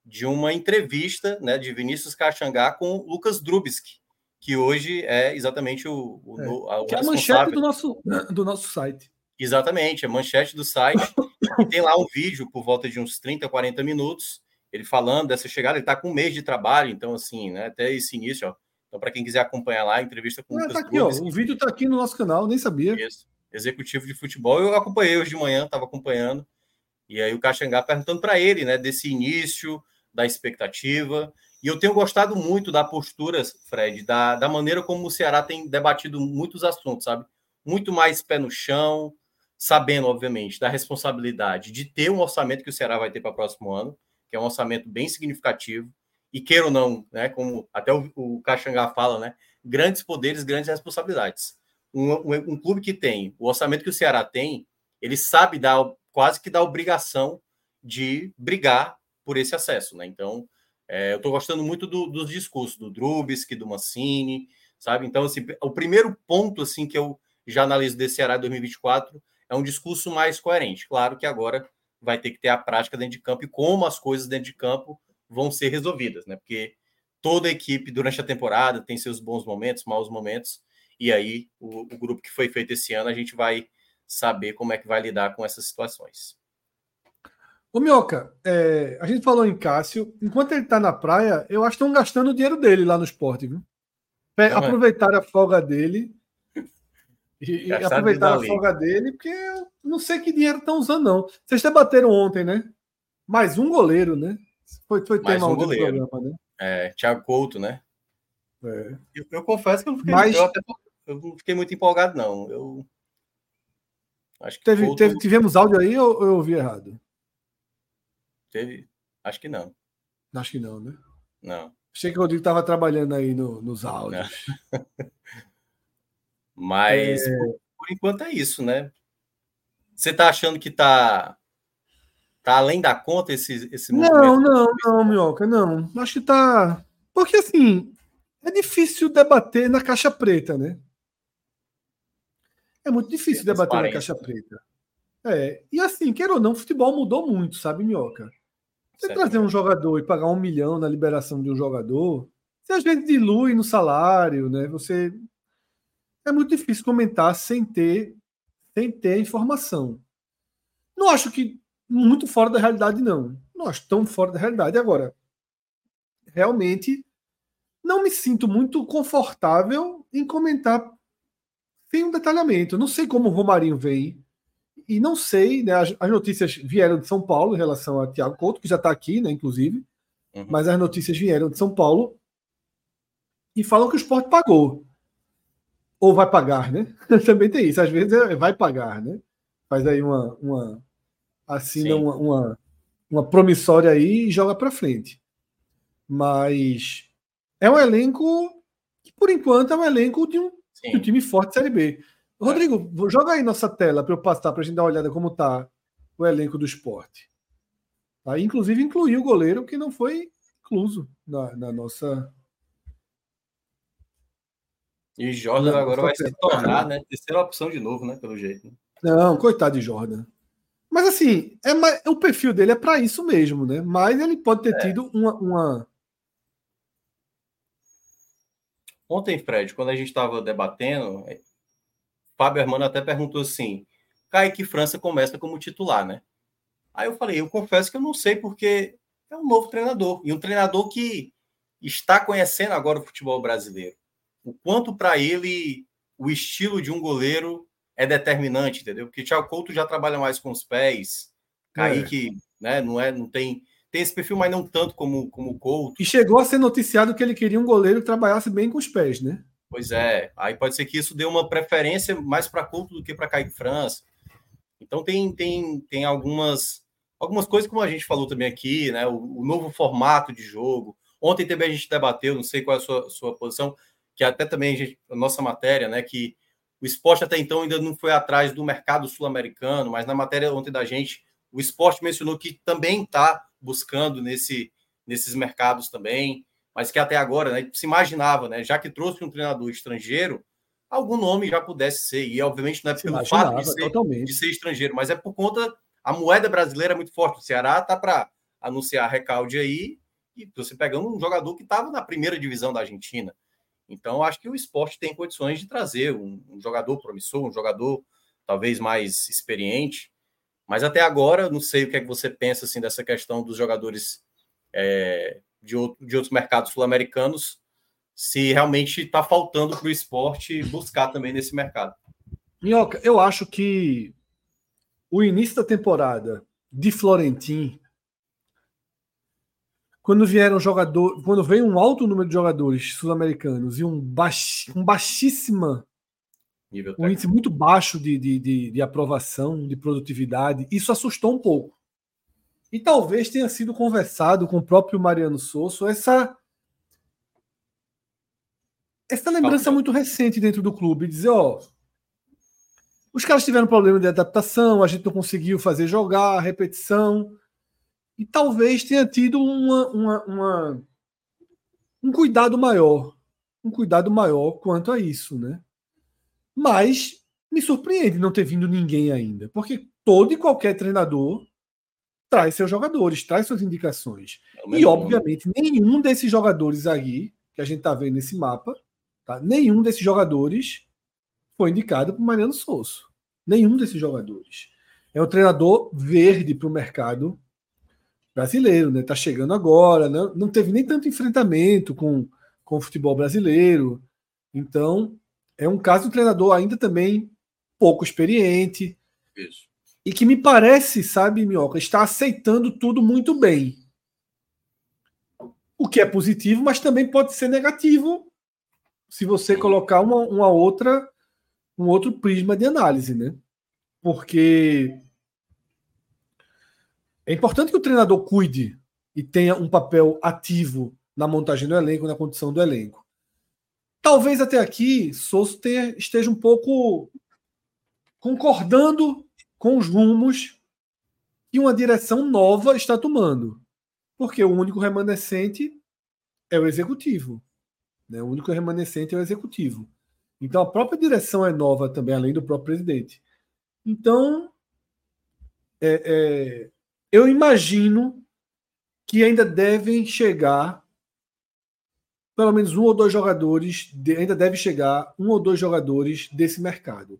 de uma entrevista né, de Vinícius Caxangá com Lucas Drubsky, que hoje é exatamente o, o, é, o que é a manchete do nosso, do nosso site. Exatamente, a manchete do site. tem lá um vídeo por volta de uns 30, 40 minutos, ele falando dessa chegada, ele está com um mês de trabalho, então, assim, né, até esse início, ó. Então, para quem quiser acompanhar lá, a entrevista com o Lucas tá aqui, ó, O vídeo está aqui no nosso canal, nem sabia. Isso. Executivo de futebol. Eu acompanhei hoje de manhã, estava acompanhando. E aí o Caxangá perguntando para ele, né, desse início, da expectativa. E eu tenho gostado muito da postura, Fred, da, da maneira como o Ceará tem debatido muitos assuntos, sabe? Muito mais pé no chão, sabendo, obviamente, da responsabilidade de ter um orçamento que o Ceará vai ter para o próximo ano, que é um orçamento bem significativo. E queira ou não, né, como até o, o Caxangá fala, né, grandes poderes, grandes responsabilidades. Um, um, um, clube que tem o orçamento que o Ceará tem, ele sabe dar quase que da obrigação de brigar por esse acesso, né? Então, é, eu estou gostando muito do, dos discursos do Drubsky, do Mancini, sabe? Então, assim, o primeiro ponto assim que eu já analiso desse Ceará 2024 é um discurso mais coerente. Claro que agora vai ter que ter a prática dentro de campo e como as coisas dentro de campo vão ser resolvidas, né? Porque toda equipe durante a temporada tem seus bons momentos, maus momentos, e aí o, o grupo que foi feito esse ano a gente vai saber como é que vai lidar com essas situações. Ô, Mioca, é, a gente falou em Cássio. Enquanto ele tá na praia, eu acho que estão gastando o dinheiro dele lá no esporte, viu? É, aproveitar a folga dele. E, e aproveitar a folga dele, porque eu não sei que dinheiro estão usando, não. Vocês debateram ontem, né? Mais um goleiro, né? Foi, foi tema um do programa, né? É, Thiago Couto, né? É. Eu, eu, confesso que eu não fiquei, Mas... eu, até, eu não fiquei muito empolgado, não. Eu acho que teve, Couto... teve, tivemos áudio aí ou eu ouvi errado? Teve? Acho que não. Acho que não, né? Não. Achei que o Rodrigo estava trabalhando aí no, nos áudios. Mas, é... por, por, enquanto, é isso, né? Você está achando que está tá além da conta esse, esse Não, não, não, Minhoca, não. Acho que está. Porque, assim, é difícil debater na caixa preta, né? É muito difícil debater na caixa preta. É, e assim, quer ou não, o futebol mudou muito, sabe, Minhoca? Você certo. trazer um jogador e pagar um milhão na liberação de um jogador, você às vezes dilui no salário, né? Você. É muito difícil comentar sem ter, sem ter informação. Não acho que muito fora da realidade, não. Não acho tão fora da realidade. Agora, realmente, não me sinto muito confortável em comentar sem um detalhamento. Não sei como o Romarinho vem e não sei, né? As, as, notícias vieram de São Paulo em relação a Thiago Couto, que já está aqui, né? Inclusive, uhum. mas as notícias vieram de São Paulo e falam que o esporte pagou. Ou vai pagar, né? Também tem isso. Às vezes é, vai pagar, né? Faz aí uma. uma assina uma, uma, uma promissória aí e joga para frente. Mas é um elenco que, por enquanto, é um elenco de um, de um time forte Série B. Rodrigo, joga aí nossa tela para eu passar para a gente dar uma olhada como tá o elenco do esporte. Tá? Inclusive incluiu o goleiro que não foi incluso na, na nossa. E Jordan na agora vai se tornar, né? Terceira opção de novo, né? Pelo jeito. Né? Não, coitado de Jordan. Mas assim, é o perfil dele é para isso mesmo, né? Mas ele pode ter é. tido uma, uma. Ontem, Fred, quando a gente estava debatendo, Fábio Hermano até perguntou assim: Kaique França começa como titular, né? Aí eu falei: eu confesso que eu não sei, porque é um novo treinador e um treinador que está conhecendo agora o futebol brasileiro. O quanto para ele o estilo de um goleiro é determinante, entendeu? Porque Thiago Couto já trabalha mais com os pés, Kaique, é. né, não é, não tem tem esse perfil, mas não tanto como, como o Couto. E chegou a ser noticiado que ele queria um goleiro que trabalhasse bem com os pés, né? Pois é, aí pode ser que isso dê uma preferência mais para Couto do que para Kaique França. Então tem, tem, tem algumas, algumas coisas, como a gente falou também aqui, né? O, o, novo formato de jogo. Ontem também a gente debateu, não sei qual é a sua, sua posição, que até também a, gente, a nossa matéria, né? Que o esporte até então ainda não foi atrás do mercado sul-americano, mas na matéria ontem da gente, o esporte mencionou que também está buscando nesse, nesses mercados também, mas que até agora né, se imaginava, né, já que trouxe um treinador estrangeiro, algum nome já pudesse ser. E obviamente não é pelo fato de ser, de ser, estrangeiro, mas é por conta a moeda brasileira é muito forte. O Ceará tá para anunciar recalde aí e você pegando um jogador que estava na primeira divisão da Argentina. Então, acho que o esporte tem condições de trazer um, um, jogador promissor, um jogador talvez mais experiente. Mas até agora, não sei o que é que você pensa assim, dessa questão dos jogadores é, de, outro, de outros mercados sul-americanos, se realmente está faltando para o esporte buscar também nesse mercado. Minhoca, eu acho que o início da temporada de Florentim quando vieram jogador, quando veio um alto número de jogadores sul-americanos e um, baix, um baixíssima um índice muito baixo de, de, de, de, aprovação, de produtividade, isso assustou um pouco. E talvez tenha sido conversado com o próprio Mariano Sosso essa essa lembrança muito recente dentro do clube, dizer, ó, os caras tiveram problema de adaptação, a gente não conseguiu fazer jogar, repetição, e talvez tenha tido uma, uma, uma, um cuidado maior, um cuidado maior quanto a isso, né? Mas me surpreende não ter vindo ninguém ainda, porque todo e qualquer treinador traz seus jogadores, traz suas indicações. É e, obviamente, nenhum desses jogadores aí, que a gente está vendo nesse mapa, tá? nenhum desses jogadores foi indicado por Mariano Souza. Nenhum desses jogadores. É um treinador verde para o mercado brasileiro, né? Tá chegando agora, né? não teve nem tanto enfrentamento com, com o futebol brasileiro. Então, é um caso do treinador ainda também pouco experiente. Isso. E que me parece, sabe, Minhoca, está aceitando tudo muito bem. O que é positivo, mas também pode ser negativo se você colocar uma, uma outra um outro prisma de análise, né? Porque é importante que o treinador cuide e tenha um papel ativo na montagem do elenco, na condição do elenco. Talvez até aqui Souza esteja um pouco concordando com os rumos que uma direção nova está tomando. Porque o único remanescente é o executivo. Né? O único remanescente é o executivo. Então a própria direção é nova também, além do próprio presidente. Então, é, é, eu imagino que ainda devem chegar pelo menos um ou dois jogadores, ainda deve chegar um ou dois jogadores desse mercado.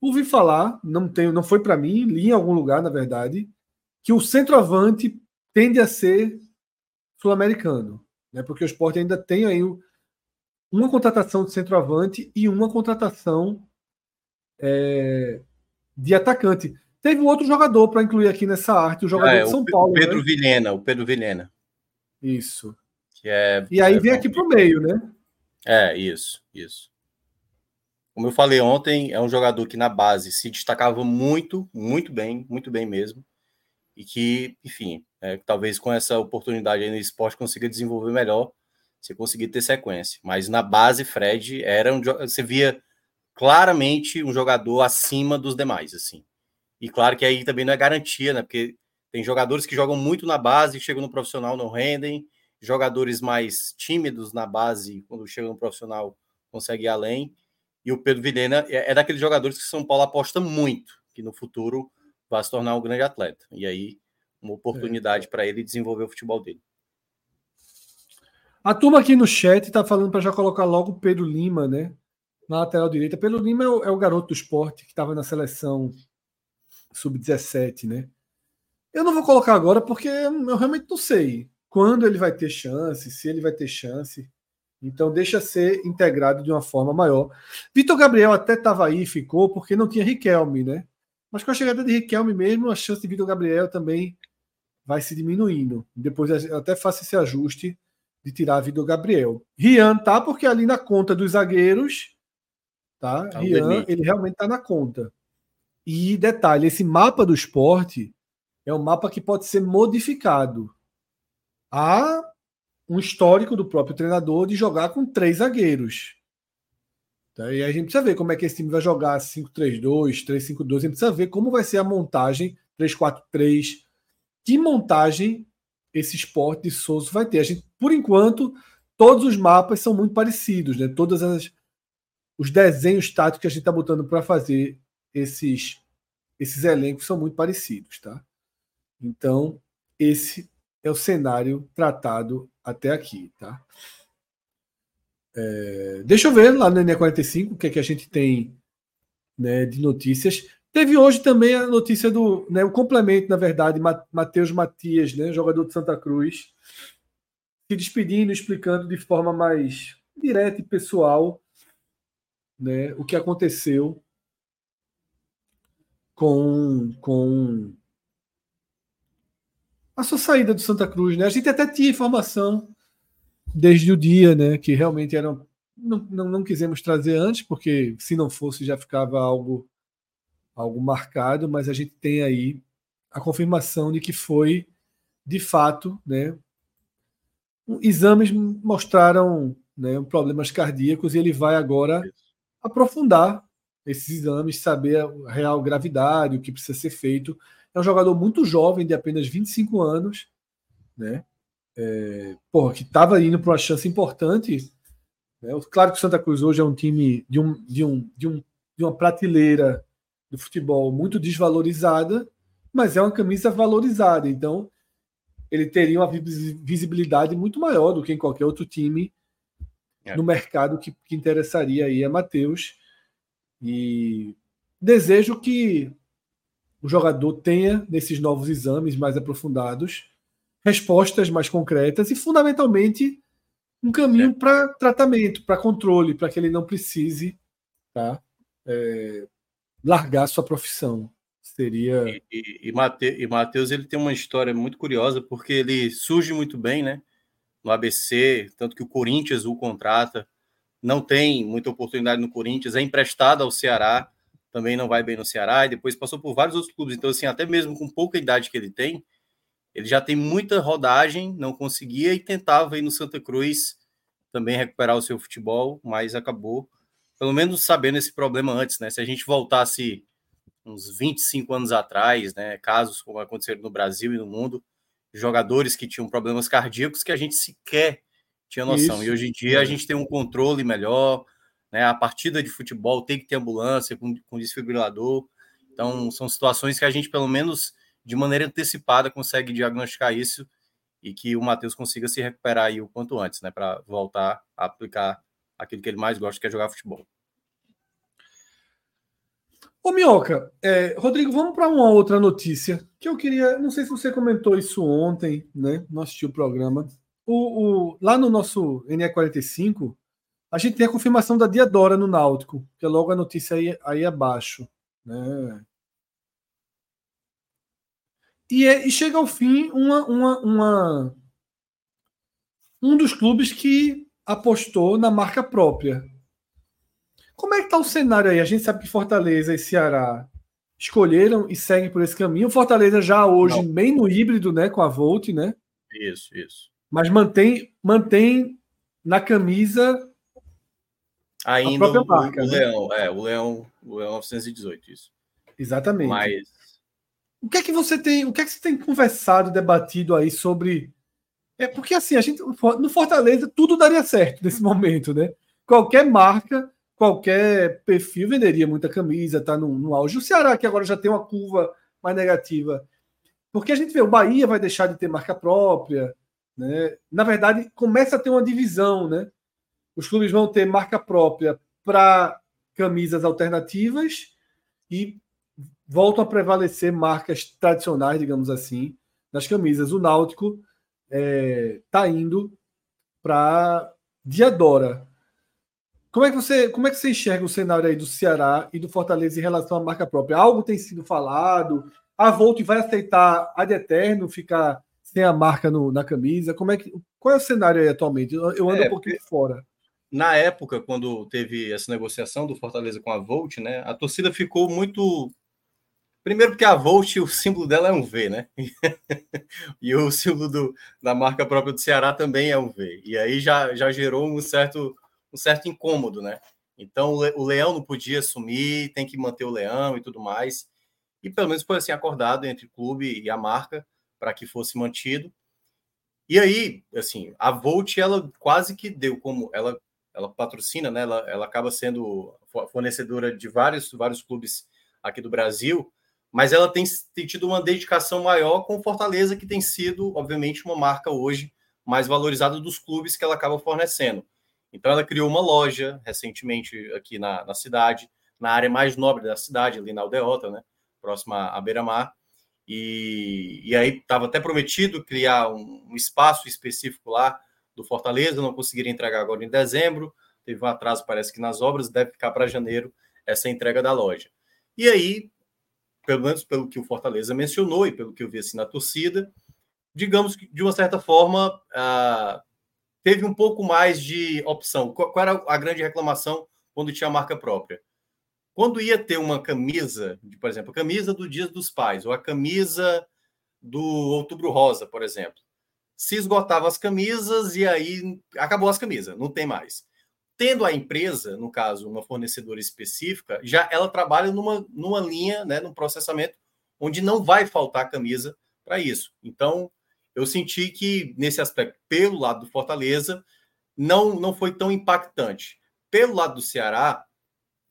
Ouvi falar, não tenho, não foi para mim, li em algum lugar, na verdade, que o centroavante tende a ser sul-americano, né? Porque o esporte ainda tem aí uma contratação de centroavante e uma contratação é, de atacante. Teve um outro jogador para incluir aqui nessa arte, o jogador é, de São o Paulo. O Pedro né? Vilhena, o Pedro Vilhena. Isso. É, e aí é vem aqui para o meio, né? É, isso, isso. Como eu falei ontem, é um jogador que na base se destacava muito, muito bem, muito bem mesmo. E que, enfim, é, talvez com essa oportunidade aí no esporte consiga desenvolver melhor, se conseguir ter sequência. Mas na base, Fred era um. Você via claramente um jogador acima dos demais, assim. E claro que aí também não é garantia, né? Porque tem jogadores que jogam muito na base, chegam no profissional não rendem, jogadores mais tímidos na base, quando chegam no profissional, conseguem ir além. E o Pedro Vilhena é, é daqueles jogadores que São Paulo aposta muito, que no futuro vai se tornar um grande atleta. E aí, uma oportunidade é. para ele desenvolver o futebol dele. A turma aqui no chat está falando para já colocar logo o Pedro Lima, né? Na lateral direita. Pedro Lima é o, é o garoto do esporte que estava na seleção sub-17, né? Eu não vou colocar agora porque eu realmente não sei quando ele vai ter chance, se ele vai ter chance. Então deixa ser integrado de uma forma maior. Vitor Gabriel até estava aí, ficou, porque não tinha Riquelme, né? Mas com a chegada de Riquelme mesmo, a chance de Vitor Gabriel também vai se diminuindo. Depois eu até faço esse ajuste de tirar Vitor Gabriel. Rian tá, porque ali na conta dos zagueiros, tá? tá Rian, ele realmente tá na conta. E detalhe, esse mapa do esporte é um mapa que pode ser modificado. Há um histórico do próprio treinador de jogar com três zagueiros. Tá? E a gente precisa ver como é que esse time vai jogar 5-3-2, 3-5-2. A gente precisa ver como vai ser a montagem 3-4-3. Que montagem esse esporte de Souza vai ter? A gente, por enquanto, todos os mapas são muito parecidos, né? Todos as, os desenhos táticos que a gente está botando para fazer esses, esses elencos são muito parecidos, tá? Então, esse é o cenário tratado até aqui, tá? É, deixa eu ver lá no NE45 o que é que a gente tem né, de notícias. Teve hoje também a notícia do. Né, o complemento, na verdade, Matheus Matias, né, jogador de Santa Cruz, se despedindo, explicando de forma mais direta e pessoal né, o que aconteceu com, com a sua saída do Santa Cruz. Né? A gente até tinha informação desde o dia, né? Que realmente eram. Não, não, não quisemos trazer antes, porque se não fosse já ficava algo, algo marcado, mas a gente tem aí a confirmação de que foi de fato, né? Exames mostraram né, problemas cardíacos e ele vai agora aprofundar esses exames, saber a real gravidade, o que precisa ser feito. É um jogador muito jovem, de apenas 25 anos, né? é, porra, que estava indo para uma chance importante. Né? Claro que o Santa Cruz hoje é um time de, um, de, um, de, um, de uma prateleira do futebol muito desvalorizada, mas é uma camisa valorizada. Então, ele teria uma visibilidade muito maior do que em qualquer outro time é. no mercado que, que interessaria aí a Matheus. E desejo que o jogador tenha, nesses novos exames mais aprofundados, respostas mais concretas e, fundamentalmente, um caminho para tratamento, para controle, para que ele não precise tá, é, largar sua profissão. Seria. E, e, e Matheus ele tem uma história muito curiosa, porque ele surge muito bem né, no ABC, tanto que o Corinthians o contrata, não tem muita oportunidade no Corinthians, é emprestado ao Ceará, também não vai bem no Ceará, e depois passou por vários outros clubes. Então, assim, até mesmo com pouca idade que ele tem, ele já tem muita rodagem, não conseguia e tentava ir no Santa Cruz também recuperar o seu futebol, mas acabou, pelo menos sabendo esse problema antes, né? Se a gente voltasse uns 25 anos atrás, né, casos como aconteceram no Brasil e no mundo, jogadores que tinham problemas cardíacos que a gente sequer tinha noção. Isso. E hoje em dia a gente tem um controle melhor, né? A partida de futebol tem que ter ambulância com, com desfibrilador. Então, são situações que a gente, pelo menos, de maneira antecipada consegue diagnosticar isso e que o Matheus consiga se recuperar aí o quanto antes, né, para voltar a aplicar aquilo que ele mais gosta, que é jogar futebol. Ô, Minhoca, é, Rodrigo, vamos para uma outra notícia que eu queria. Não sei se você comentou isso ontem, né? Não assistiu o programa. O, o, lá no nosso NE45, a gente tem a confirmação da Diadora no Náutico, que é logo a notícia aí, aí abaixo. Né? E, é, e chega ao fim uma, uma, uma, um dos clubes que apostou na marca própria. Como é que está o cenário aí? A gente sabe que Fortaleza e Ceará escolheram e seguem por esse caminho. Fortaleza já hoje Não. bem no híbrido, né, com a Volt, né? Isso, isso. Mas mantém, mantém na camisa ainda própria marca, o, o né? Leão, é, o Leão, o Leão 918, isso. Exatamente. Mas o que é que você tem, o que é que você tem conversado, debatido aí sobre é porque assim, a gente no Fortaleza tudo daria certo nesse momento, né? Qualquer marca, qualquer perfil venderia muita camisa, tá no, no auge. O Ceará que agora já tem uma curva mais negativa. Porque a gente vê o Bahia vai deixar de ter marca própria, né? Na verdade, começa a ter uma divisão, né? Os clubes vão ter marca própria para camisas alternativas e voltam a prevalecer marcas tradicionais, digamos assim, nas camisas. O Náutico está é, tá indo para Diadora. Como é, que você, como é que você enxerga o cenário aí do Ceará e do Fortaleza em relação à marca própria? Algo tem sido falado? A Volt vai aceitar ad eterno ficar sem a marca no, na camisa? Como é que, qual é o cenário aí atualmente? Eu ando é, um pouquinho fora. Na época, quando teve essa negociação do Fortaleza com a Volt, né, a torcida ficou muito Primeiro porque a Volt, o símbolo dela é um V, né? e o símbolo do, da marca própria do Ceará também é um V. E aí já, já gerou um certo, um certo incômodo, né? Então o leão não podia sumir, tem que manter o leão e tudo mais. E pelo menos foi assim acordado entre o clube e a marca para que fosse mantido. E aí, assim, a Volt ela quase que deu como ela ela patrocina, né? Ela, ela acaba sendo fornecedora de vários vários clubes aqui do Brasil, mas ela tem, tem tido uma dedicação maior com Fortaleza, que tem sido, obviamente, uma marca hoje mais valorizada dos clubes que ela acaba fornecendo. Então, ela criou uma loja recentemente aqui na, na cidade, na área mais nobre da cidade, ali na Aldeota, né? Próxima à Beira-Mar. E, e aí estava até prometido criar um, um, espaço específico lá do Fortaleza, não conseguiram entregar agora em dezembro, teve um atraso, parece que nas obras, deve ficar para janeiro essa entrega da loja. E aí, pelo menos pelo que o Fortaleza mencionou e pelo que eu vi assim na torcida, digamos que de uma certa forma ah, teve um pouco mais de opção. Qual, qual era a grande reclamação quando tinha marca própria? Quando ia ter uma camisa, de, por exemplo, a camisa do Dia dos Pais, ou a camisa do Outubro Rosa, por exemplo, se esgotava as camisas e aí acabou as camisas, não tem mais. Tendo a empresa, no caso, uma fornecedora específica, já ela trabalha numa, numa linha, né, num processamento onde não vai faltar camisa para isso. Então, eu senti que, nesse aspecto, pelo lado do Fortaleza, não, não foi tão impactante. Pelo lado do Ceará,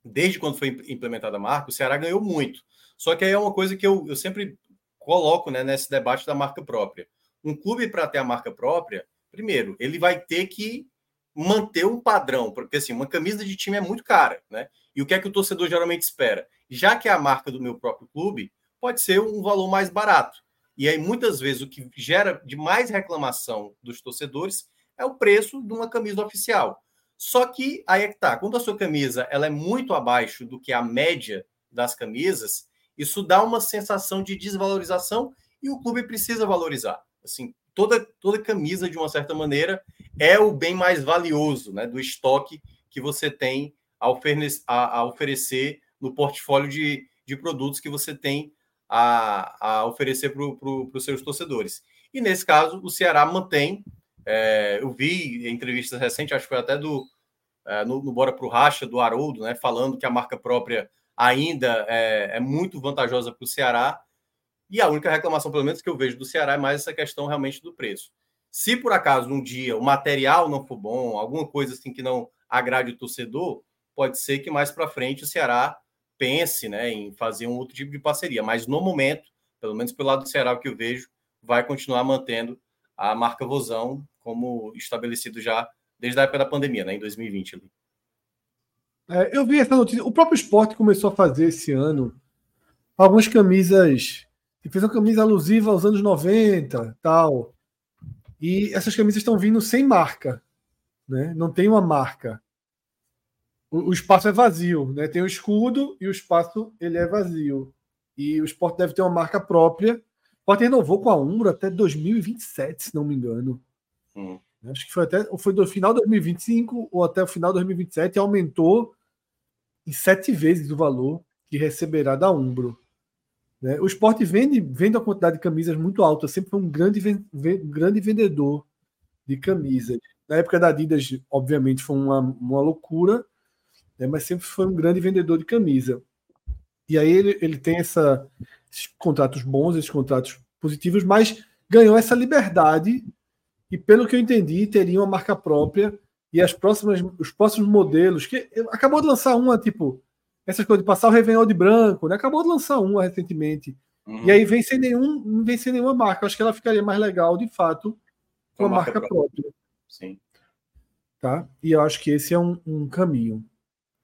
desde quando foi implementada a marca, o Ceará ganhou muito. Só que aí é uma coisa que eu, eu sempre coloco né, nesse debate da marca própria. Um clube, para ter a marca própria, primeiro, ele vai ter que manter um padrão, porque assim, uma camisa de time é muito cara, né? E o que é que o torcedor geralmente espera? Já que é a marca do meu próprio clube, pode ser um valor mais barato. E aí, muitas vezes, o que gera de mais reclamação dos torcedores é o preço de uma camisa oficial. Só que aí é que tá. Quando a sua camisa ela é muito abaixo do que a média das camisas, isso dá uma sensação de desvalorização e o clube precisa valorizar. Assim, toda, toda camisa, de uma certa maneira, é o bem mais valioso né, do estoque que você tem a, oferecer, a, a oferecer no portfólio de, de produtos que você tem a, a oferecer para pro, os seus torcedores. E nesse caso, o Ceará mantém. É, eu vi entrevistas recentes, acho que foi até do é, no, no Bora para o Racha, do Haroldo, né, falando que a marca própria ainda é, é muito vantajosa para o Ceará. E a única reclamação, pelo menos, que eu vejo do Ceará é mais essa questão realmente do preço. Se por acaso um dia o material não for bom, alguma coisa assim que não agrade o torcedor, pode ser que mais para frente o Ceará pense né, em fazer um outro tipo de parceria. Mas no momento, pelo menos pelo lado do Ceará, que eu vejo, vai continuar mantendo a marca Vozão como estabelecido já desde a época da pandemia, né, em 2020. É, eu vi essa notícia. O próprio esporte começou a fazer esse ano algumas camisas. Ele fez uma camisa alusiva aos anos 90 tal. E essas camisas estão vindo sem marca. Né? Não tem uma marca o, o, espaço é vazio, né? Tem o escudo e o espaço ele é vazio. E o esporte deve ter uma marca própria. O esporte renovou com a Umbro até 2027, se não me engano. Hum. Acho que foi até foi do final de 2025 ou até o final de 2027 e aumentou em sete vezes o valor que receberá da Umbro. Né? O esporte vende, vende uma quantidade de camisas muito alta, sempre foi um grande, grande vendedor de camisas. Na época da Adidas, obviamente, foi uma, uma loucura, né, mas sempre foi um grande vendedor de camisa. E aí ele, ele tem essa, esses contratos bons, esses contratos positivos, mas ganhou essa liberdade e, pelo que eu entendi, teria uma marca própria e as próximas, os próximos modelos, que acabou de lançar uma, tipo, essas coisas de passar o Réveillon de branco, né? acabou de lançar uma recentemente. Uhum. E aí vem sem, nenhum, vem sem nenhuma marca. Acho que ela ficaria mais legal, de fato, com a marca, marca própria. própria. Sim. Tá? E eu acho que esse é um, um caminho.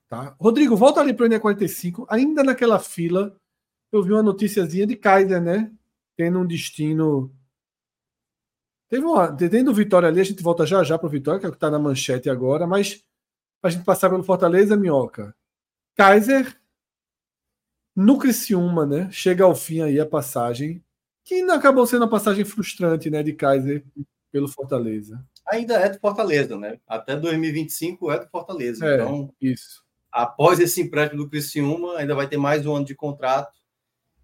Tá? Rodrigo, volta ali para o NE45. Ainda naquela fila, eu vi uma noticiazinha de Kaiser, né? Tendo um destino. Teve uma. Tendo Vitória ali, a gente volta já já para o Vitória, que é o que está na manchete agora, mas a gente passar pelo Fortaleza, Minhoca. Kaiser no Criciúma, né? Chega ao fim aí a passagem, que ainda acabou sendo uma passagem frustrante, né? De Kaiser pelo Fortaleza. Ainda é do Fortaleza, né? Até 2025 é do Fortaleza. É, então, isso após esse empréstimo do Criciúma, ainda vai ter mais um ano de contrato.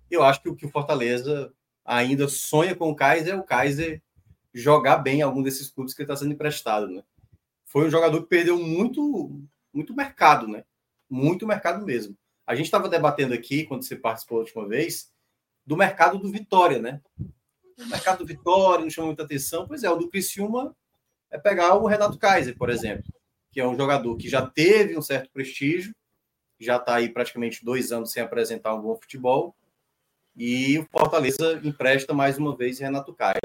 Eu acho que o que o Fortaleza ainda sonha com o Kaiser é o Kaiser jogar bem algum desses clubes que ele está sendo emprestado, né? Foi um jogador que perdeu muito, muito mercado, né? Muito mercado mesmo. A gente estava debatendo aqui, quando você participou a última vez, do mercado do Vitória, né? O mercado do Vitória não chama muita atenção. Pois é, o do Criciúma é pegar o Renato Kaiser, por exemplo, que é um jogador que já teve um certo prestígio, já está aí praticamente dois anos sem apresentar um bom futebol, e o Fortaleza empresta mais uma vez Renato Kaiser.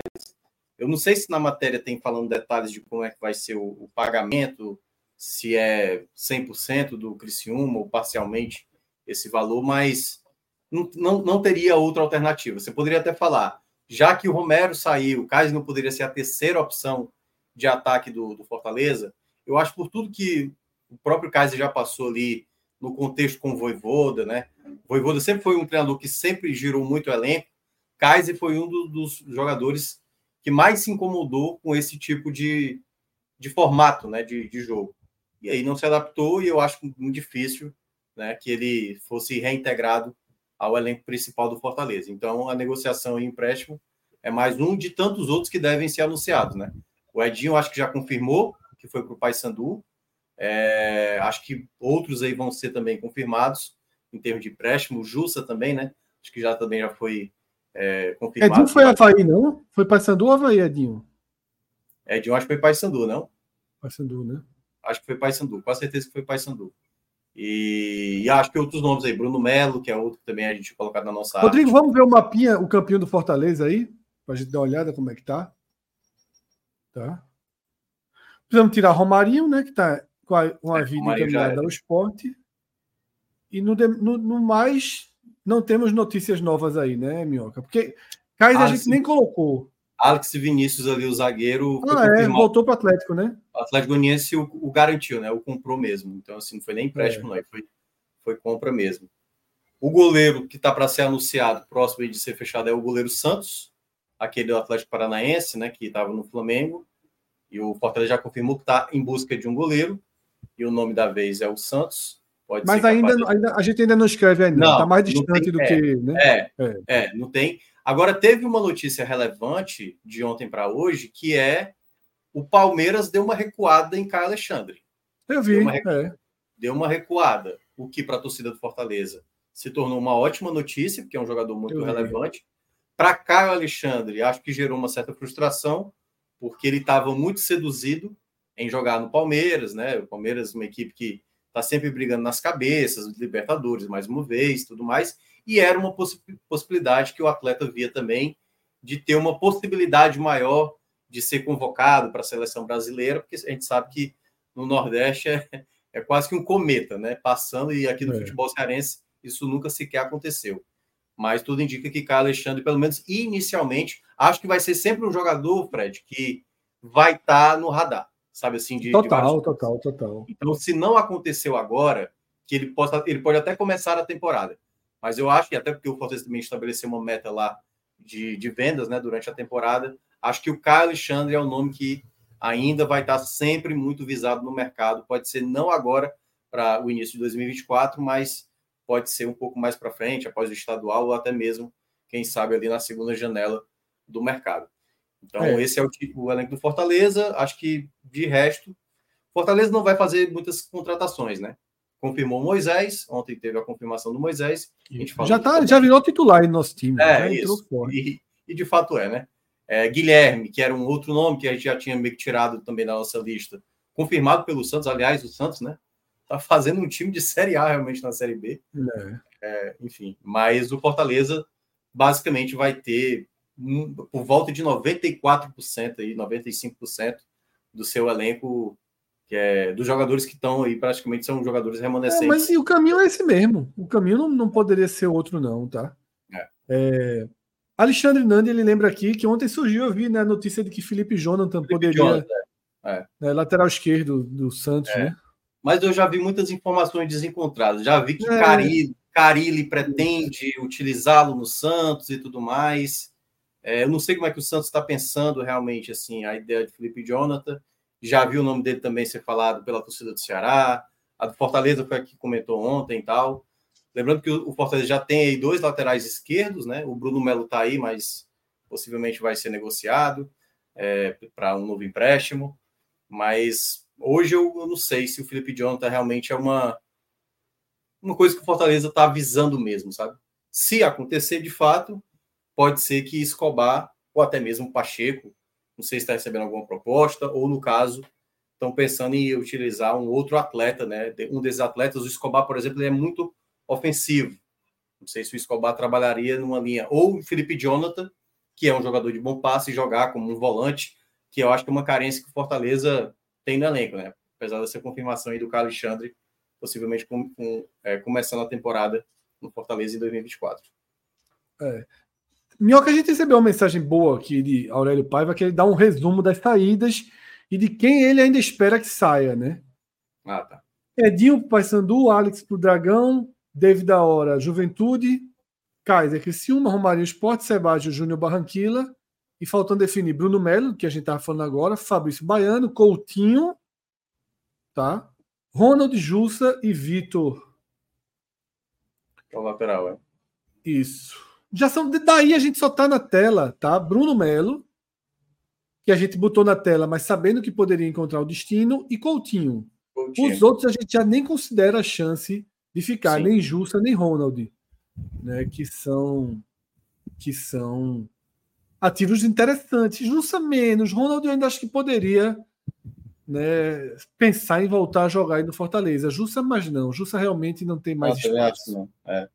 Eu não sei se na matéria tem falando detalhes de como é que vai ser o, o pagamento, se é 100% do Criciúma ou parcialmente esse valor, mas não, não, não teria outra alternativa. Você poderia até falar, já que o Romero saiu, o Kaiser não poderia ser a terceira opção de ataque do, do Fortaleza, eu acho por tudo que o próprio Kaiser já passou ali no contexto com o Voivoda, né? O Voivoda sempre foi um treinador que sempre girou muito o elenco. Kaiser foi um do, dos jogadores que mais se incomodou com esse tipo de, de formato, né? De, de jogo. E aí não se adaptou e eu acho muito difícil né, que ele fosse reintegrado ao elenco principal do Fortaleza. Então a negociação e empréstimo é mais um de tantos outros que devem ser anunciados, né? O Edinho acho que já confirmou que foi para o Paysandu. É, acho que outros aí vão ser também confirmados em termos de empréstimo. O Jussa também, né? Acho que já também já foi é, confirmado. Edinho foi Havaí, não? Foi Paysandu ou Havaí, Edinho? Edinho acho que foi Paysandu, não? Paysandu, né? Acho que foi Paysandu, com certeza que foi Paysandu. E, e acho que outros nomes aí, Bruno Melo, que é outro que também a gente colocado na nossa Rodrigo, arte. vamos ver o mapinha, o campeão do Fortaleza aí, para a gente dar uma olhada como é que tá. Tá. Precisamos tirar Romarinho, né? Que está com a, com a é, vida encaminhada ao esporte. E no, no, no, mais, não temos notícias novas aí, né, Minhoca? Porque Kaiser ah, a gente sim. nem colocou. Alex Vinícius ali, o zagueiro. Ah, é, voltou para o Atlético, né? O Atlético Goianiense o, o, garantiu, né? O comprou mesmo. Então, assim, não foi nem empréstimo, é. não. Foi, foi compra mesmo. O goleiro que está para ser anunciado, próximo de ser fechado, é o goleiro Santos, aquele do Atlético Paranaense, né? Que estava no Flamengo. E o Fortaleza já confirmou que está em busca de um goleiro. E o nome da vez é o Santos. Pode Mas ainda, ainda, a gente ainda não escreve ainda. Está mais distante tem, do é, que. Né? É, é, é, não tem. Agora, teve uma notícia relevante de ontem para hoje, que é o Palmeiras deu uma recuada em Caio Alexandre. Eu vi. Deu uma, é. deu uma recuada, o que para a torcida do Fortaleza se tornou uma ótima notícia, porque é um jogador muito Eu relevante. Para Caio Alexandre, acho que gerou uma certa frustração, porque ele estava muito seduzido em jogar no Palmeiras, né? O Palmeiras, uma equipe que está sempre brigando nas cabeças, Libertadores, mais uma vez, tudo mais. E era uma poss possibilidade que o atleta via também de ter uma possibilidade maior de ser convocado para a seleção brasileira, porque a gente sabe que no Nordeste é, é quase que um cometa, né? Passando, e aqui no é. futebol cearense isso nunca sequer aconteceu. Mas tudo indica que Caio Alexandre, pelo menos inicialmente, acho que vai ser sempre um jogador, Fred, que vai estar tá no radar, sabe assim? De, total, de total, total. Então, se não aconteceu agora, que ele, possa, ele pode até começar a temporada. Mas eu acho, e até porque o Fortaleza também estabeleceu uma meta lá de, de vendas né, durante a temporada, acho que o Caio Alexandre é o nome que ainda vai estar sempre muito visado no mercado. Pode ser não agora para o início de 2024, mas pode ser um pouco mais para frente, após o estadual, ou até mesmo, quem sabe, ali na segunda janela do mercado. Então, é. esse é o, o elenco do Fortaleza. Acho que, de resto, Fortaleza não vai fazer muitas contratações, né? Confirmou Moisés, ontem teve a confirmação do Moisés. já, tá, já virou titular no nosso time. É, isso. E, e, de fato é, né? É, Guilherme, que era um outro nome que a gente já tinha meio que tirado também da nossa lista, confirmado pelo Santos, aliás, o Santos, né? tá fazendo um time de Série A realmente na Série B. É. É, enfim, mas o Fortaleza basicamente vai ter por volta de 94% aí, 95% do seu elenco que é dos jogadores que estão aí praticamente são jogadores remanescentes. É, mas o caminho é esse mesmo. O caminho não, não poderia ser outro não, tá? É. é Alexandre Nandi, ele lembra aqui que ontem surgiu, eu vi né, a notícia de que Felipe Jonathan Felipe poderia Jonathan, é. Né, lateral esquerdo do Santos, é. né? mas eu já vi muitas informações desencontradas. Já vi que é. Carilli, Carilli pretende utilizá-lo no Santos e tudo mais. É, eu não sei como é que o Santos está pensando realmente assim a ideia de Felipe Jonathan. Já vi o nome dele também ser falado pela torcida do Ceará. A do Fortaleza foi a que comentou ontem e tal. Lembrando que o Fortaleza já tem aí dois laterais esquerdos, né? O Bruno Melo está aí, mas possivelmente vai ser negociado é, para um novo empréstimo. Mas hoje eu, eu, não sei se o Felipe Jonathan realmente é uma, uma coisa que o Fortaleza está avisando mesmo, sabe? Se acontecer de fato, pode ser que Escobar, ou até mesmo Pacheco, não sei se está recebendo alguma proposta, ou no caso, estão pensando em utilizar um outro atleta, né? Um desses atletas, o Escobar, por exemplo, ele é muito ofensivo. Não sei se o Escobar trabalharia numa linha. Ou o Felipe Jonathan, que é um jogador de bom passe, jogar como um volante, que eu acho que é uma carência que o Fortaleza tem no elenco, né? Apesar dessa confirmação aí do Carlos Alexandre, possivelmente com, com, é, começando a temporada no Fortaleza em 2024. É. Minhoca, a gente recebeu uma mensagem boa aqui de Aurélio Paiva, que ele dá um resumo das saídas e de quem ele ainda espera que saia, né? Ah, tá. Edinho Paysandu, Alex pro Dragão, David da Hora, Juventude, Kaiser Criciúma, Romarinho Esporte, Sebágio Júnior Barranquilla, e faltando definir Bruno Melo, que a gente estava falando agora, Fabrício Baiano, Coutinho, tá? Ronald Jussa e Vitor. É o lateral, é. Isso. Já são. Daí a gente só tá na tela, tá? Bruno Melo, que a gente botou na tela, mas sabendo que poderia encontrar o destino, e Coutinho. Coutinho. Os outros a gente já nem considera a chance de ficar, Sim. nem Jussa, nem Ronald, né? Que são. Que são ativos interessantes. Jussa menos. Ronald eu ainda acho que poderia né, pensar em voltar a jogar aí no Fortaleza. Jussa, mas não. Jussa realmente não tem mais Nossa, espaço. É.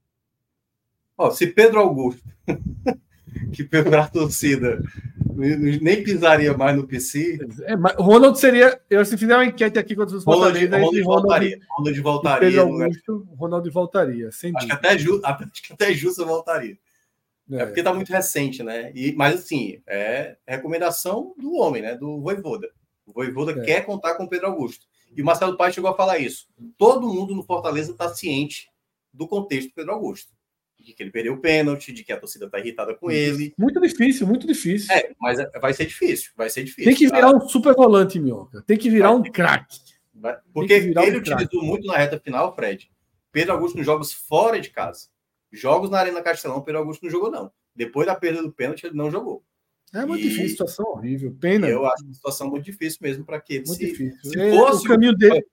Ó, se Pedro Augusto, que pela a torcida, nem pisaria mais no PC. É, Ronald seria. Eu se fizer uma enquete aqui contra os Fortaleza, Ronald, Ronald, voltaria. Ronald voltaria. Pedro Augusto, Ronald voltaria. Sem acho, que até Ju, acho que até Jussa voltaria. É, é porque está muito recente, né? E, mas assim, é recomendação do homem, né? Do Voivoda. O Voivoda é. quer contar com o Pedro Augusto. E o Marcelo Paes chegou a falar isso. Todo mundo no Fortaleza está ciente do contexto do Pedro Augusto. De que ele perdeu o pênalti, de que a torcida está irritada com ele. Muito difícil, muito difícil. É, mas é, vai ser difícil, vai ser difícil. Tem que virar tá? um super volante, Minhoca. Tem que virar vai, um craque. Porque ele um utilizou crack. muito na reta final, Fred. Pedro Augusto nos jogos fora de casa. Jogos na Arena Castelão, Pedro Augusto não jogou, não. Depois da perda do pênalti, ele não jogou. É muito e... difícil, situação horrível. Pena. Eu acho uma situação muito difícil mesmo para que ele muito se, difícil. se é, fosse o caminho dele.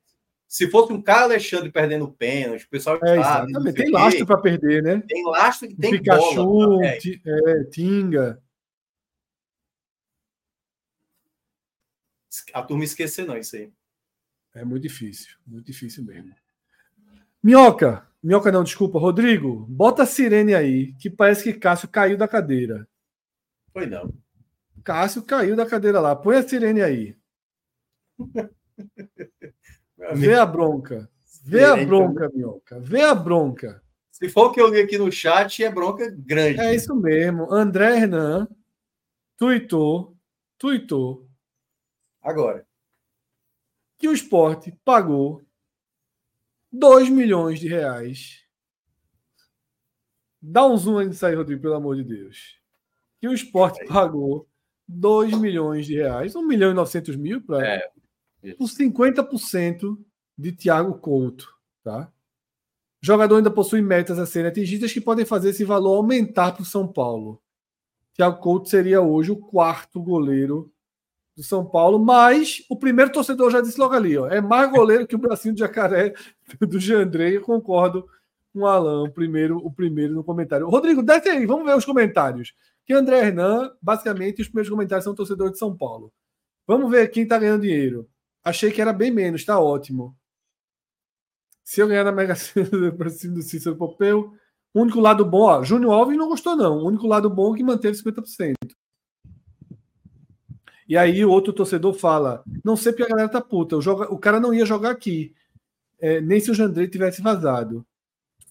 Se fosse um cara Alexandre perdendo pênalti, o pessoal é, exatamente. tem lastro para perder, né? Tem lastro e tem Pikachu, bola. É. é, Tinga. A turma esquecer não isso aí. É muito difícil, muito difícil mesmo. Minhoca, Minhoca não, desculpa. Rodrigo, bota a sirene aí, que parece que Cássio caiu da cadeira. Foi não. Cássio caiu da cadeira lá. Põe a sirene aí. Vê a bronca. Vê a bronca, Minhoca. Vê a bronca. Se for o que eu li aqui no chat, é bronca grande. É isso mesmo. André Hernan tuitou, tuitou. Agora. Que o esporte pagou 2 milhões de reais. Dá um zoom aí nisso aí, Rodrigo, pelo amor de Deus. Que o esporte pagou 2 milhões de reais, 1 milhão e 900 mil para é, por 50% de Thiago Couto. Tá? O jogador ainda possui metas a serem atingidas que podem fazer esse valor aumentar para o São Paulo. Thiago Couto seria hoje o quarto goleiro do São Paulo, mas o primeiro torcedor já disse logo ali, ó, é mais goleiro que o bracinho de jacaré do Jandrei, eu concordo com o Alan, o primeiro, o primeiro no comentário. Rodrigo, desce aí, vamos ver os comentários. Que André Hernan, basicamente, os primeiros comentários são torcedores de São Paulo. Vamos ver quem está ganhando dinheiro. Achei que era bem menos, está ótimo. Se eu ganhar na Mega Sena para cima do Cícero Popeu, o único lado bom, ó, Júnior Alves não gostou, não. O único lado bom é que manteve 50%. E aí o outro torcedor fala: não sei porque a galera tá puta, o, joga, o cara não ia jogar aqui. É, nem se o Jandrei tivesse vazado.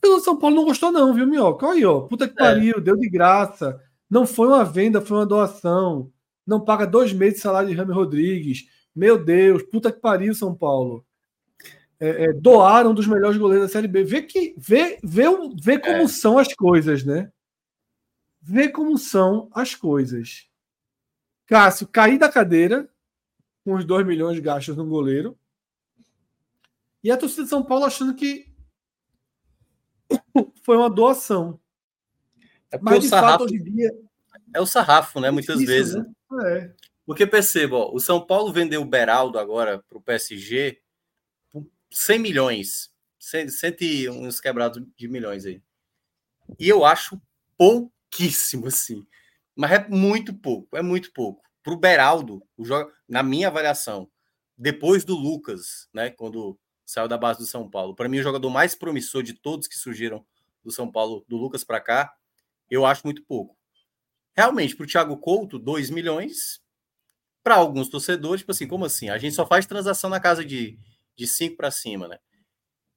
O São Paulo não gostou, não, viu, Minhoca? Olha aí, ó. Puta que é. pariu, é. deu de graça. Não foi uma venda, foi uma doação. Não paga dois meses de salário de Rami Rodrigues. Meu Deus, puta que pariu, São Paulo. É, é, doaram dos melhores goleiros da Série B. Vê, que, vê, vê, vê como é. são as coisas, né? Vê como são as coisas. Cássio cair da cadeira com os 2 milhões gastos no goleiro. E a torcida de São Paulo achando que foi uma doação. É Mas, de sarrafo, fato, hoje em dia. É o sarrafo, né? Muitas vezes. Né? É. Porque perceba, ó, o São Paulo vendeu o Beraldo agora para o PSG por 100 milhões. 100, 100 uns quebrados de milhões aí. E eu acho pouquíssimo, assim. Mas é muito pouco, é muito pouco. Para o Beraldo, na minha avaliação, depois do Lucas, né, quando saiu da base do São Paulo, para mim o jogador mais promissor de todos que surgiram do São Paulo, do Lucas para cá, eu acho muito pouco. Realmente, para o Thiago Couto, 2 milhões. Para alguns torcedores, tipo assim, como assim? A gente só faz transação na casa de 5 para cima, né?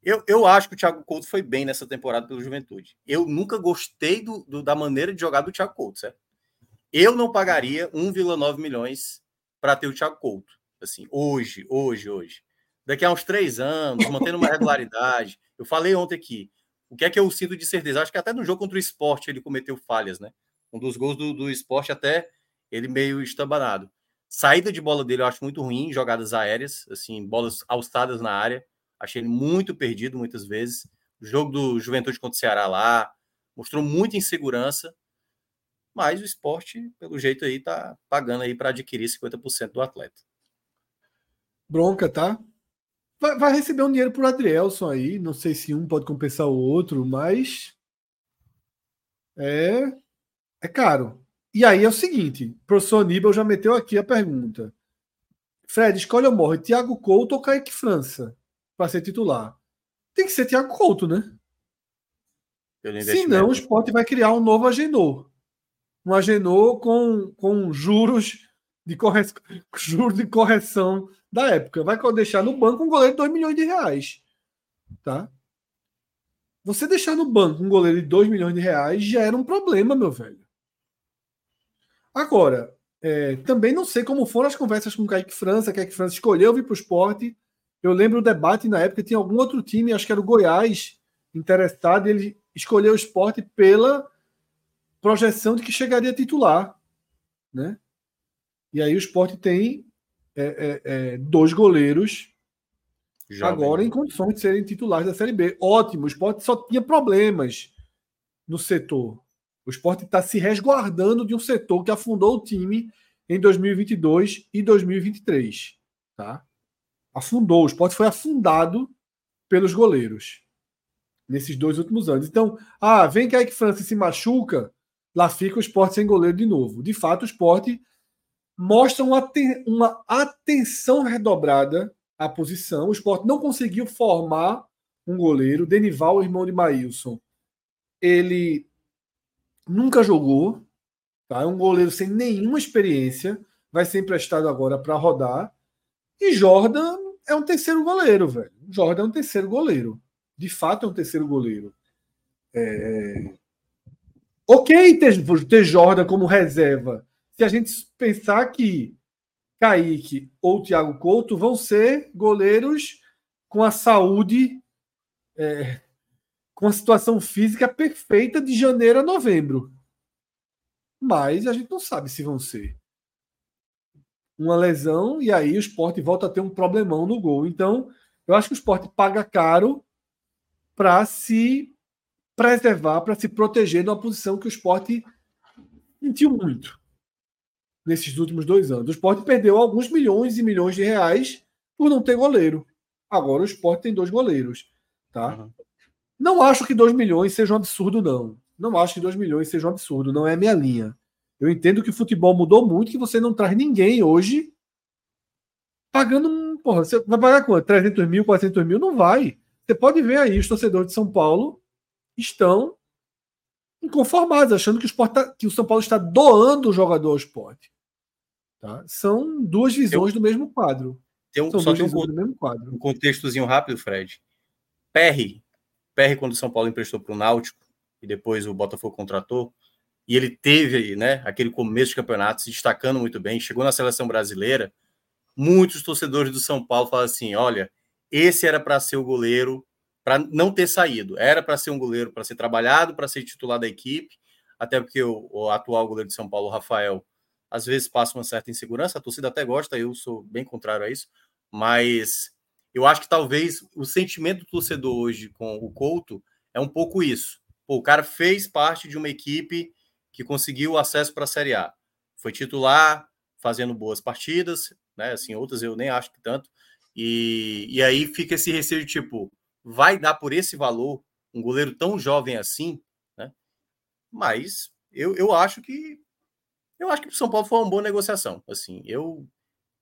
Eu, eu acho que o Thiago Couto foi bem nessa temporada pelo Juventude. Eu nunca gostei do, do da maneira de jogar do Thiago Couto, certo? Eu não pagaria 1,9 milhões para ter o Thiago Couto. Assim, hoje, hoje, hoje. Daqui a uns três anos, mantendo uma regularidade. Eu falei ontem aqui. O que é que eu sinto de certeza? Acho que até no jogo contra o esporte ele cometeu falhas, né? Um dos gols do, do esporte, até ele meio estambanado. Saída de bola dele eu acho muito ruim, jogadas aéreas, assim, bolas alçadas na área. Achei ele muito perdido muitas vezes. O jogo do Juventude contra o Ceará lá mostrou muita insegurança. Mas o esporte, pelo jeito aí, tá pagando aí para adquirir 50% do atleta. Bronca, tá? Vai, vai, receber um dinheiro por Adrielson aí. Não sei se um pode compensar o outro, mas. É. É caro. E aí é o seguinte: o professor Aníbal já meteu aqui a pergunta. Fred, escolhe ou morre, Thiago Couto ou Kaique França para ser titular? Tem que ser Thiago Couto, né? Senão o esporte vai criar um novo Agenor. Um Agenor com, com juros de, corre... juros de correção da época. Vai deixar no banco um goleiro de 2 milhões de reais. Tá? Você deixar no banco um goleiro de 2 milhões de reais já era um problema, meu velho. Agora, é, também não sei como foram as conversas com o Kaique França. Kaique França escolheu vir para o esporte. Eu lembro o debate na época, tinha algum outro time, acho que era o Goiás, interessado, ele escolheu o esporte pela projeção de que chegaria titular. Né? E aí o esporte tem é, é, é, dois goleiros agora em condições de serem titulares da Série B. Ótimo, o esporte só tinha problemas no setor. O esporte está se resguardando de um setor que afundou o time em 2022 e 2023. Tá? Afundou. O esporte foi afundado pelos goleiros nesses dois últimos anos. Então, ah, vem que Ike Francis se machuca, lá fica o esporte sem goleiro de novo. De fato, o esporte mostra uma, uma atenção redobrada à posição. O esporte não conseguiu formar um goleiro. Denival, irmão de Maílson, ele nunca jogou. Tá? É um goleiro sem nenhuma experiência. Vai ser emprestado agora para rodar. E Jordan é um terceiro goleiro, velho. Jordan é um terceiro goleiro. De fato, é um terceiro goleiro. É... Ok ter, ter Jordan como reserva se a gente pensar que Kaique ou Thiago Couto vão ser goleiros com a saúde, é, com a situação física perfeita de janeiro a novembro. Mas a gente não sabe se vão ser. Uma lesão e aí o esporte volta a ter um problemão no gol. Então, eu acho que o esporte paga caro para se preservar, para se proteger numa posição que o esporte sentiu muito nesses últimos dois anos. O esporte perdeu alguns milhões e milhões de reais por não ter goleiro. Agora o esporte tem dois goleiros. Tá? Uhum. Não acho que 2 milhões seja um absurdo, não. Não acho que 2 milhões seja um absurdo, não é a minha linha. Eu entendo que o futebol mudou muito, que você não traz ninguém hoje pagando. Porra, você vai pagar quanto? 300 mil, 400 mil? Não vai. Você pode ver aí, os torcedores de São Paulo estão inconformados, achando que o, Sport tá, que o São Paulo está doando o jogador ao esporte. Tá? São duas visões eu, do mesmo quadro. Tem um, só tem um, do mesmo quadro. um contextozinho rápido, Fred. Perry, Perry quando o São Paulo emprestou para o Náutico e depois o Botafogo contratou, e ele teve né, aquele começo de campeonato se destacando muito bem, chegou na seleção brasileira, muitos torcedores do São Paulo falam assim, olha, esse era para ser o goleiro, para não ter saído, era para ser um goleiro, para ser trabalhado, para ser titular da equipe, até porque o, o atual goleiro de São Paulo, Rafael, às vezes passa uma certa insegurança, a torcida até gosta, eu sou bem contrário a isso, mas eu acho que talvez o sentimento do torcedor hoje com o Couto é um pouco isso. Pô, o cara fez parte de uma equipe que conseguiu acesso para a Série A. Foi titular, fazendo boas partidas, né? Assim, outras eu nem acho que tanto. E, e aí fica esse receio de tipo, vai dar por esse valor um goleiro tão jovem assim, né? Mas eu, eu acho que eu acho que o São Paulo foi uma boa negociação. Assim, eu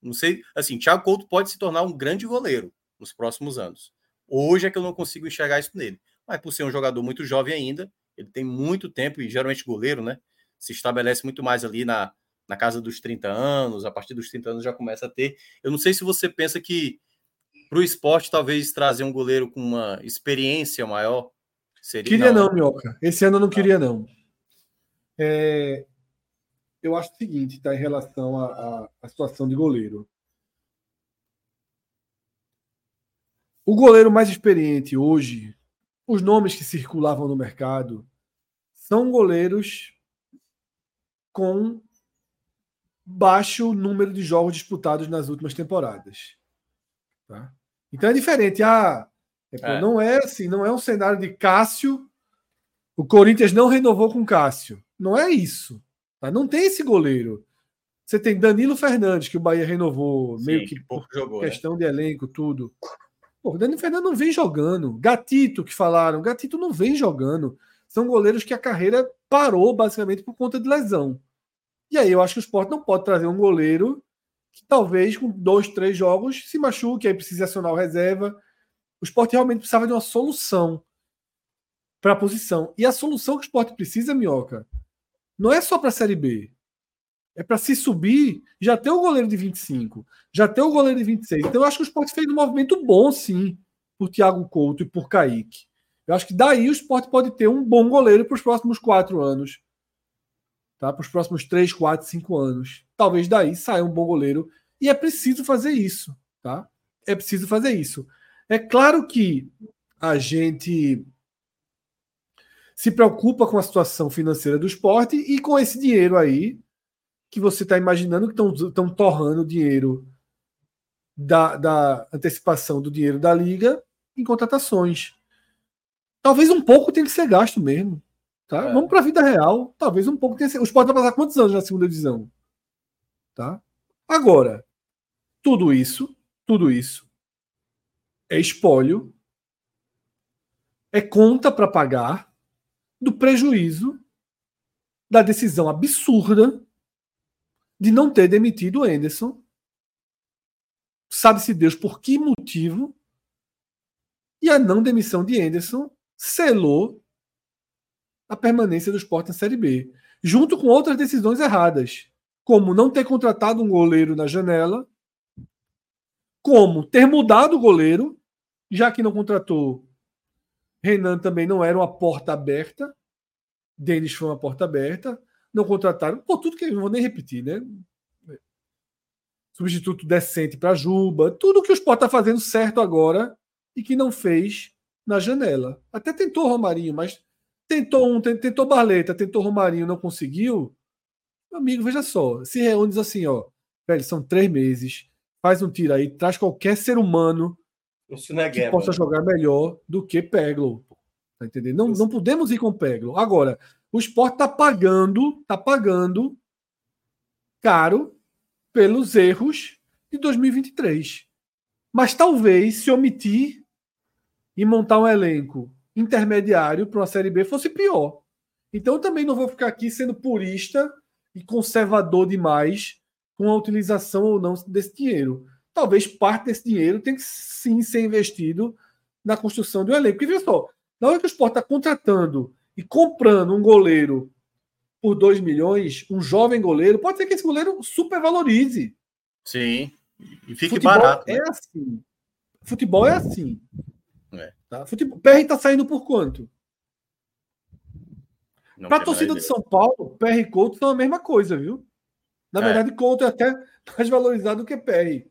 não sei, assim, Thiago Couto pode se tornar um grande goleiro nos próximos anos. Hoje é que eu não consigo enxergar isso nele. Mas por ser um jogador muito jovem ainda, ele tem muito tempo e geralmente goleiro, né? Se estabelece muito mais ali na, na casa dos 30 anos, a partir dos 30 anos já começa a ter. Eu não sei se você pensa que para o esporte talvez trazer um goleiro com uma experiência maior seria. Queria não, não Minhoca. Esse ano eu não queria, não. É, eu acho o seguinte, tá, em relação à situação de goleiro. O goleiro mais experiente hoje, os nomes que circulavam no mercado, são goleiros com baixo número de jogos disputados nas últimas temporadas. Tá? Então é diferente. Ah, é, é. Não é assim, não é um cenário de Cássio. O Corinthians não renovou com Cássio. Não é isso. Tá? Não tem esse goleiro. Você tem Danilo Fernandes, que o Bahia renovou, Sim, meio que por jogou, né? questão né? de elenco, tudo. Pô, o Danilo Fernandes não vem jogando. Gatito, que falaram, Gatito não vem jogando. São goleiros que a carreira parou basicamente por conta de lesão. E aí eu acho que o Sport não pode trazer um goleiro que talvez com dois, três jogos se machuque, aí precisa acionar o reserva. O Sport realmente precisava de uma solução para a posição. E a solução que o Sport precisa, Minhoca, não é só para a Série B. É para se subir, já ter o goleiro de 25, já ter o goleiro de 26. Então eu acho que o Sport fez um movimento bom, sim, por Thiago Couto e por Kaique. Eu acho que daí o Sport pode ter um bom goleiro para os próximos quatro anos. Tá? Para os próximos três, quatro, cinco anos. Talvez daí saia um bom goleiro. E é preciso fazer isso. Tá? É preciso fazer isso. É claro que a gente se preocupa com a situação financeira do esporte e com esse dinheiro aí que você está imaginando que estão torrando dinheiro da, da antecipação do dinheiro da liga em contratações. Talvez um pouco tenha que ser gasto mesmo. Tá? É. Vamos para a vida real. Talvez um pouco tenha que ser. O esporte vai passar quantos anos na segunda divisão? Tá? Agora, tudo isso, tudo isso é espólio, é conta para pagar do prejuízo da decisão absurda de não ter demitido o Anderson. Sabe-se Deus por que motivo. E a não demissão de Anderson selou a permanência do esporte na Série B, junto com outras decisões erradas, como não ter contratado um goleiro na janela, como ter mudado o goleiro, já que não contratou Renan também não era uma porta aberta. Denis foi uma porta aberta. Não contrataram. Pô, tudo que eu não vou nem repetir, né? Substituto decente para Juba. Tudo que o Sport está fazendo certo agora e que não fez na janela. Até tentou Romarinho, mas tentou um, tentou Barleta, tentou Romarinho, não conseguiu. Meu amigo, veja só. Se reúne diz assim, ó. Velho, são três meses. Faz um tiro aí, traz qualquer ser humano é que possa jogar melhor do que Peglo. Tá entendendo? Não, não podemos ir com Peglo. Agora, o esporte está pagando, está pagando caro pelos erros de 2023. Mas talvez se omitir e montar um elenco intermediário para uma Série B fosse pior. Então eu também não vou ficar aqui sendo purista e conservador demais com a utilização ou não desse dinheiro talvez parte desse dinheiro tem que sim ser investido na construção de um elenco. Porque, veja só, na hora que o Sport está contratando e comprando um goleiro por 2 milhões, um jovem goleiro, pode ser que esse goleiro supervalorize. Sim, e fique Futebol barato. É né? assim. Futebol é assim. É. Tá? Futebol... PR está saindo por quanto? Para a torcida de São Paulo, PR e Couto são a mesma coisa, viu? Na é. verdade, Couto é até mais valorizado do que PR.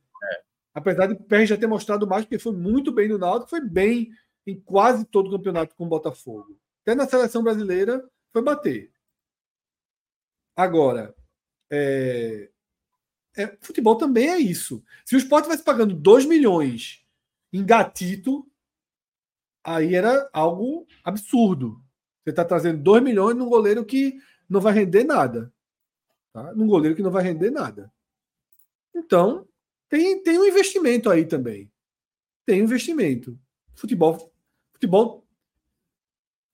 Apesar de PR já ter mostrado mais, porque foi muito bem no Náutico, foi bem em quase todo o campeonato com o Botafogo. Até na seleção brasileira foi bater. Agora, é... É, futebol também é isso. Se o esporte estivesse pagando 2 milhões em gatito, aí era algo absurdo. Você está trazendo 2 milhões num goleiro que não vai render nada. Tá? Num goleiro que não vai render nada. Então, tem, tem um investimento aí também. Tem um investimento. Futebol, futebol,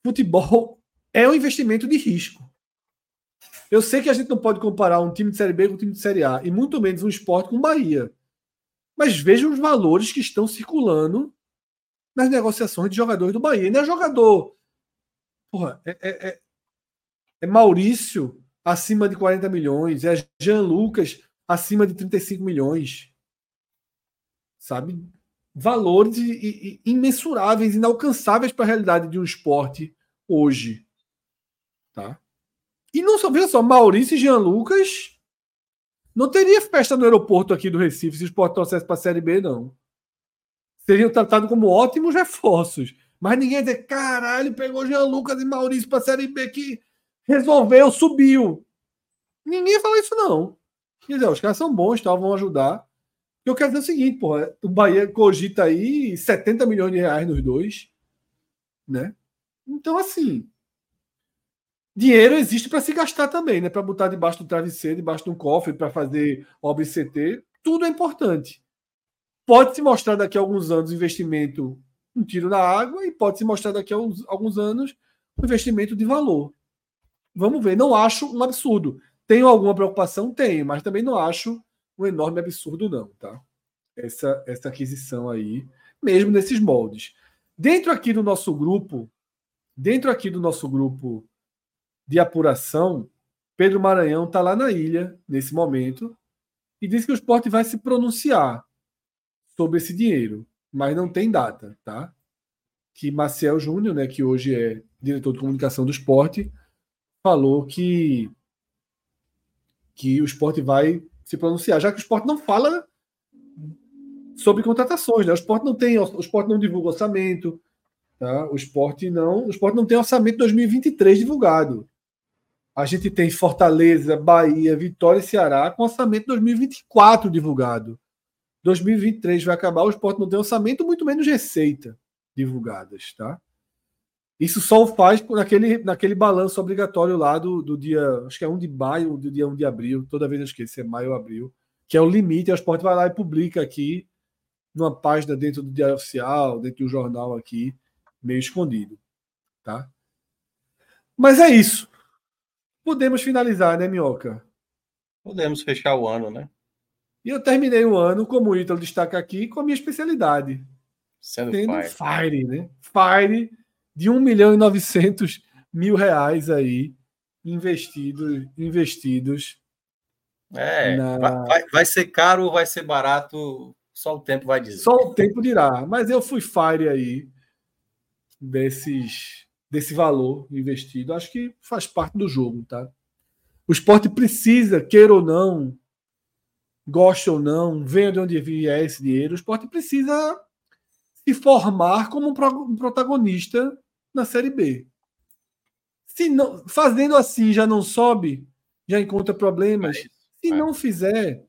futebol é um investimento de risco. Eu sei que a gente não pode comparar um time de Série B com um time de Série A, e muito menos um esporte com Bahia. Mas vejam os valores que estão circulando nas negociações de jogadores do Bahia. Não é jogador. Porra, é, é, é, é Maurício acima de 40 milhões, é Jean Lucas acima de 35 milhões. Sabe? Valores imensuráveis, inalcançáveis para a realidade de um esporte hoje. Tá? E não só, veja só, Maurício e Jean Lucas não teria festa no aeroporto aqui do Recife se o esporte trouxesse para a Série B, não. Seriam tratados como ótimos reforços. Mas ninguém dizer, caralho, pegou Jean Lucas e Maurício para a Série B que resolveu, subiu. Ninguém fala isso, não. Quer dizer, os caras são bons, tá, vão ajudar. Eu quero dizer o seguinte, porra, o Bahia cogita aí 70 milhões de reais nos dois, né? Então, assim, dinheiro existe para se gastar também, né? Para botar debaixo do travesseiro, debaixo de um cofre, para fazer obra CT, tudo é importante. Pode se mostrar daqui a alguns anos investimento um tiro na água e pode se mostrar daqui a alguns anos um investimento de valor. Vamos ver. Não acho um absurdo. Tenho alguma preocupação? Tenho, mas também não acho um enorme absurdo, não, tá? Essa, essa aquisição aí, mesmo nesses moldes. Dentro aqui do nosso grupo, dentro aqui do nosso grupo de apuração, Pedro Maranhão está lá na ilha, nesse momento, e diz que o esporte vai se pronunciar sobre esse dinheiro, mas não tem data, tá? Que Maciel Júnior, né, que hoje é diretor de comunicação do esporte, falou que, que o esporte vai se pronunciar, já que o esporte não fala sobre contratações, né? O esporte não tem, o esporte não divulga orçamento, tá? O esporte não, o esporte não tem orçamento 2023 divulgado. A gente tem Fortaleza, Bahia, Vitória e Ceará com orçamento 2024 divulgado. 2023 vai acabar, o esporte não tem orçamento, muito menos receita divulgadas, tá? Isso só o faz naquele, naquele balanço obrigatório lá do, do dia, acho que é 1 de maio, do dia 1 de abril, toda vez eu esqueço é maio ou abril, que é o limite, o esporte vai lá e publica aqui numa página dentro do Diário Oficial, dentro do jornal aqui, meio escondido, tá? Mas é isso. Podemos finalizar, né, Minhoca? Podemos fechar o ano, né? E eu terminei o ano, como o Ítalo destaca aqui, com a minha especialidade. Sendo tendo fire. Fire, né? Fire de 1 milhão e 900 mil reais aí investidos, investidos. É, na... vai, vai, ser caro ou vai ser barato, só o tempo vai dizer. Só o tempo dirá. Mas eu fui Fire aí desses desse valor investido. Acho que faz parte do jogo, tá? O esporte precisa, queira ou não, goste ou não, venha de onde vier esse dinheiro, o esporte precisa se formar como um protagonista na Série B. Se não, fazendo assim já não sobe, já encontra problemas. Se não fizer,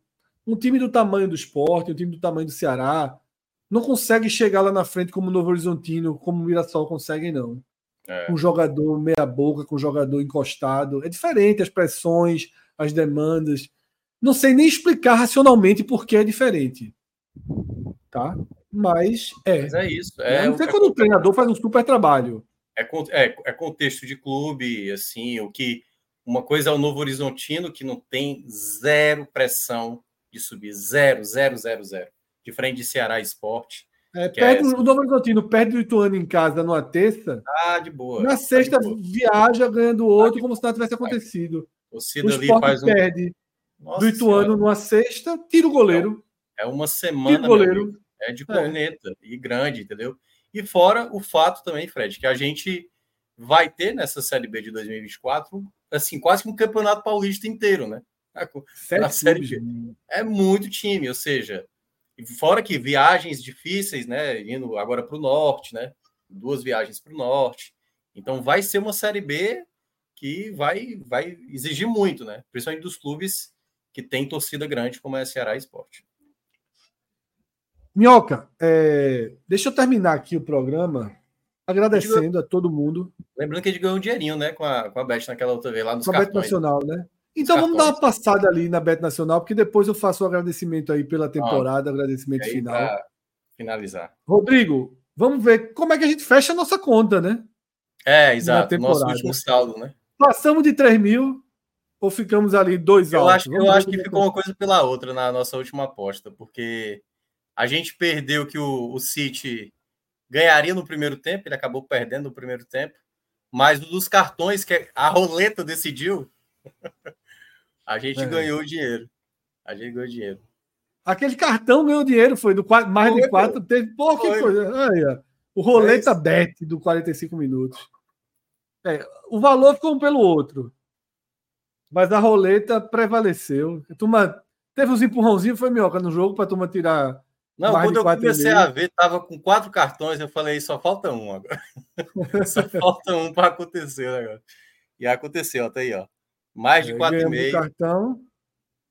um time do tamanho do esporte, um time do tamanho do Ceará, não consegue chegar lá na frente como o Novo Horizontino, como o Mirassol conseguem, não. É. Com jogador meia-boca, com jogador encostado. É diferente as pressões, as demandas. Não sei nem explicar racionalmente por que é diferente. Tá? Mas é. Mas é isso. É, não sei é quando o treinador faz um super trabalho. É, é, é contexto de clube, assim, o que. Uma coisa é o Novo Horizontino, que não tem zero pressão de subir. Zero, zero, zero, zero. Diferente de Ceará Esporte é, perde, é o Novo Horizontino perde o Ituano em casa numa terça. Ah, de boa. Na sexta, boa. viaja ganhando o outro, como se nada tivesse acontecido. O Cida ali faz um... perde Nossa do Ituano senhora. numa sexta, tira o goleiro. É uma semana. goleiro. É de corneta é. e grande, entendeu? E fora o fato também, Fred, que a gente vai ter nessa Série B de 2024, assim, quase que um campeonato paulista inteiro, né? Sete Série B. É muito time, ou seja, Fora que viagens difíceis, né? Indo agora para o norte, né? Duas viagens para o norte. Então vai ser uma série B que vai, vai exigir muito, né? Principalmente dos clubes que têm torcida grande, como é a Ceará Esporte. Minhoca, é... deixa eu terminar aqui o programa agradecendo a todo mundo. Lembrando que a gente ganhou um dinheirinho, né? Com a, com a Bet naquela outra vez lá nos com a Bet Nacional, né? Então vamos dar uma passada ali na Bet Nacional, porque depois eu faço o um agradecimento aí pela temporada, ah, agradecimento final. Finalizar. Rodrigo, vamos ver como é que a gente fecha a nossa conta, né? É, exato. Nosso último saldo, né? Passamos de 3 mil ou ficamos ali dois eu Acho, eu acho que é ficou uma coisa pela outra na nossa última aposta, porque a gente perdeu que o, o City ganharia no primeiro tempo, ele acabou perdendo no primeiro tempo, mas dos cartões que a roleta decidiu, A gente é. ganhou dinheiro. A gente ganhou dinheiro. Aquele cartão ganhou dinheiro, foi do quatro, mais foi, de quatro, teve pouca coisa. Aí, o roleta é bet do 45 minutos. É, o valor ficou um pelo outro. Mas a roleta prevaleceu. A turma teve uns empurrãozinhos, foi minhoca no jogo para a turma tirar. Não, quando eu comecei a ver, tava com quatro cartões, eu falei, só falta um agora. só falta um para acontecer agora. E aconteceu, tá aí, ó. Mais de 4,5. É, cartão.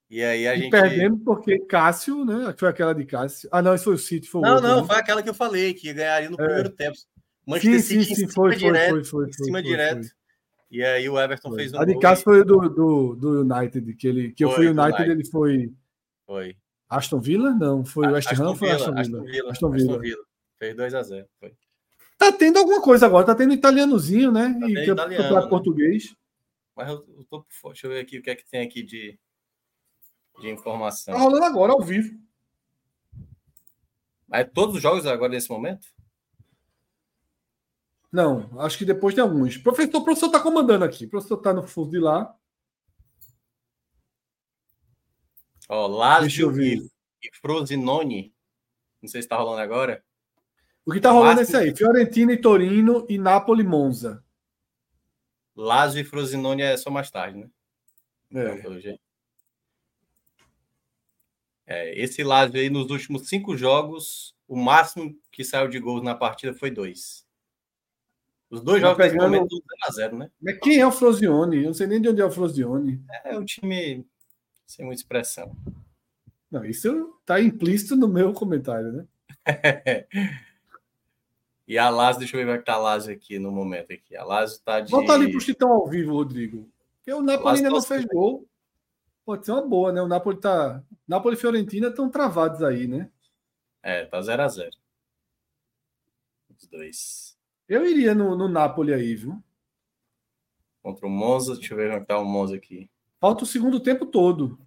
E aí a e gente. Perdemos porque Cássio, né? Foi aquela de Cássio. Ah, não, isso foi o City. Foi não, outro, não, né? foi aquela que eu falei, que ganharia no é. primeiro tempo. Manchester sim, City sim, sim, em foi, direto. Foi, foi, foi, em cima direto. E aí o Everton fez um. A de Cássio foi do, do, do United, que, ele, que eu fui United, United, ele foi. Foi. Aston Villa? Não, foi o West Ham ou foi Aston Villa? Aston Villa. Aston Villa. Aston Villa. Fez 2x0. Foi. Tá tendo alguma coisa agora, tá tendo italianozinho, né? Tá e campeonato né? português. Mas eu, eu tô por. Deixa eu ver aqui o que é que tem aqui de, de informação. Tá rolando agora, ao vivo. Mas todos os jogos agora nesse momento? Não, acho que depois tem alguns. Professor, o professor está comandando aqui. O professor está no fuso de lá. Ó, Lazio e, Frosinone. Não sei se está rolando agora. O que está rolando é esse aí. Fiorentina e Torino e Napoli Monza. Lazio e Frosinone é só mais tarde, né? É. É, esse Lazio aí, nos últimos cinco jogos, o máximo que saiu de gols na partida foi dois. Os dois tá jogos pegando... momento 0x0, né? Mas quem é o Frosinone? Eu não sei nem de onde é o Frosinone. É um time sem muita expressão. Não, isso está implícito no meu comentário, né? E a Lazio, deixa eu ver como é que tá a Lazio aqui no momento aqui. A Lazio tá de. Volta ali pro Chitão ao vivo, Rodrigo. Porque o Napoli ainda não fez gol. Pode ser uma boa, né? O Napoli tá. Napoli e Fiorentina estão travados aí, né? É, tá 0x0. Os dois. Eu iria no, no Napoli aí, viu? Contra o Monza, deixa eu ver como é que tá o Monza aqui. Falta o segundo tempo todo.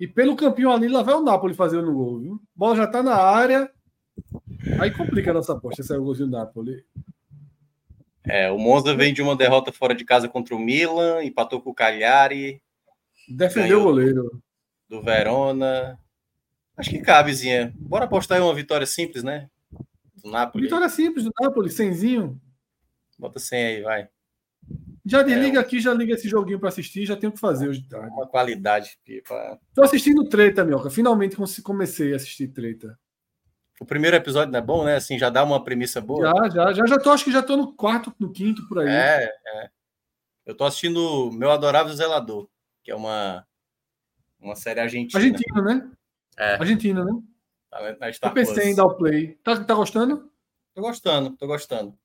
E pelo campinho ali, lá vai o Napoli fazer no gol, viu? Bola já tá na área. Aí complica a nossa aposta, esse é o golzinho do Napoli. É, o Monza vem de uma derrota fora de casa contra o Milan, empatou com o Cagliari. Defendeu o goleiro. Do Verona. Acho que cabezinha. Bora apostar em uma vitória simples, né? Do Napoli. Vitória simples do Napoli, cenzinho. Bota 100 aí, vai. Já desliga é, aqui, já liga esse joguinho para assistir, já tenho o que fazer hoje de tarde. Uma qualidade. Pra... Tô assistindo treta, Mioca. Finalmente comecei a assistir treta. O primeiro episódio não é bom, né? Assim, já dá uma premissa boa. Já, já, já, já tô, acho que já tô no quarto, no quinto, por aí. É, é. Eu tô assistindo Meu Adorável Zelador, que é uma, uma série argentina. Argentina, né? É. Argentina, né? Tá na Star Eu pensei Plus. em dar o play. Tá, tá gostando? Tô gostando, tô gostando.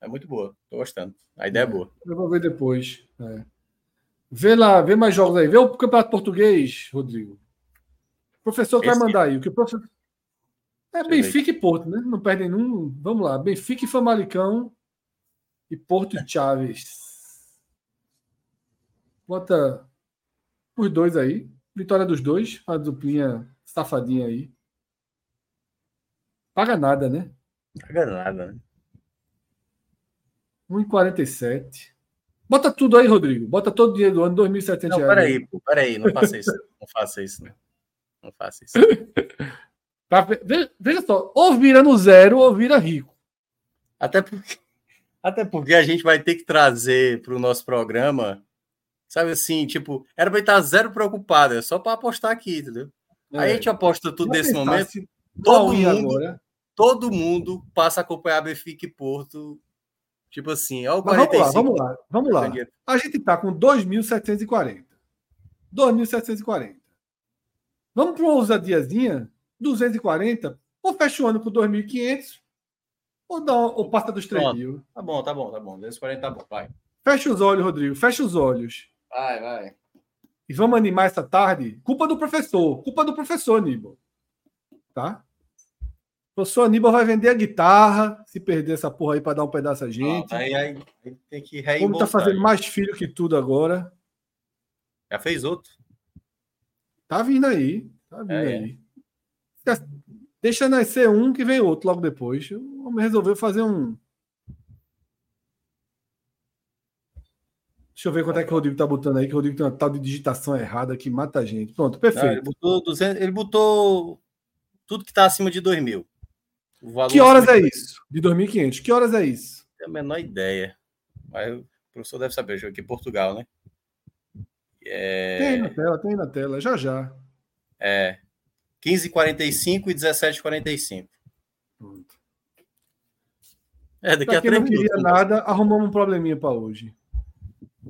É muito boa, tô gostando. A ideia é, é boa. Eu vou ver depois. É. Vê lá, vê mais jogos aí. Vê o Campeonato Português, Rodrigo. O professor Esse... vai mandar aí. O que o professor... É Benfica e Porto, né? Não perdem nenhum. Vamos lá. Benfica e Famalicão e Porto e Chaves. Bota os dois aí. Vitória dos dois. A duplinha safadinha aí. Paga nada, né? Paga nada, né? 1,47. Bota tudo aí, Rodrigo. Bota todo o dinheiro do ano, 2.700 reais. Não, peraí, pô, peraí. Não faça isso. não faça isso, né? Não faça isso. Veja só, ou vira no zero ou vira rico. Até porque, até porque a gente vai ter que trazer para o nosso programa, sabe assim, tipo, era para estar zero preocupado, é só para apostar aqui, entendeu? É. Aí a gente aposta tudo nesse momento. Todo mundo, agora. todo mundo passa a acompanhar Benfica e Porto. Tipo assim, ó, o 45. Vamos lá, vamos lá, vamos lá. A gente está com 2.740. 2.740. Vamos para uma ousadiazinha 240, ou fecha o ano com 2.500, ou, dá, ou passa dos 3 mil. Tá bom, tá bom, tá bom. 240 tá bom, vai. Fecha os olhos, Rodrigo, fecha os olhos. Vai, vai. E vamos animar essa tarde? Culpa do professor. Culpa do professor, Aníbal. Tá? O professor Aníbal vai vender a guitarra, se perder essa porra aí para dar um pedaço a gente. Ah, aí, aí, aí tem que Como reembolsar. tá fazendo mais filho que tudo agora. Já fez outro. Tá vindo aí. Tá vindo É, aí. Deixa nascer um que vem outro logo depois. O homem resolveu fazer um. Deixa eu ver quanto é que o Rodrigo tá botando aí, que o Rodrigo tem uma tal de digitação errada que mata a gente. Pronto, Não, ele, perfeito. botou 200, ele botou tudo que tá acima de 2 mil. Valor que horas é isso? De 2.500. Que horas é isso? Não tenho a menor ideia. Mas o professor deve saber, jogo aqui em Portugal, né? É, Tem na tela, tem na tela. Já já. é 15h45 e 17h45. Pronto. É, daqui Pra a quem 3 não queria minutos. nada, arrumamos um probleminha para hoje.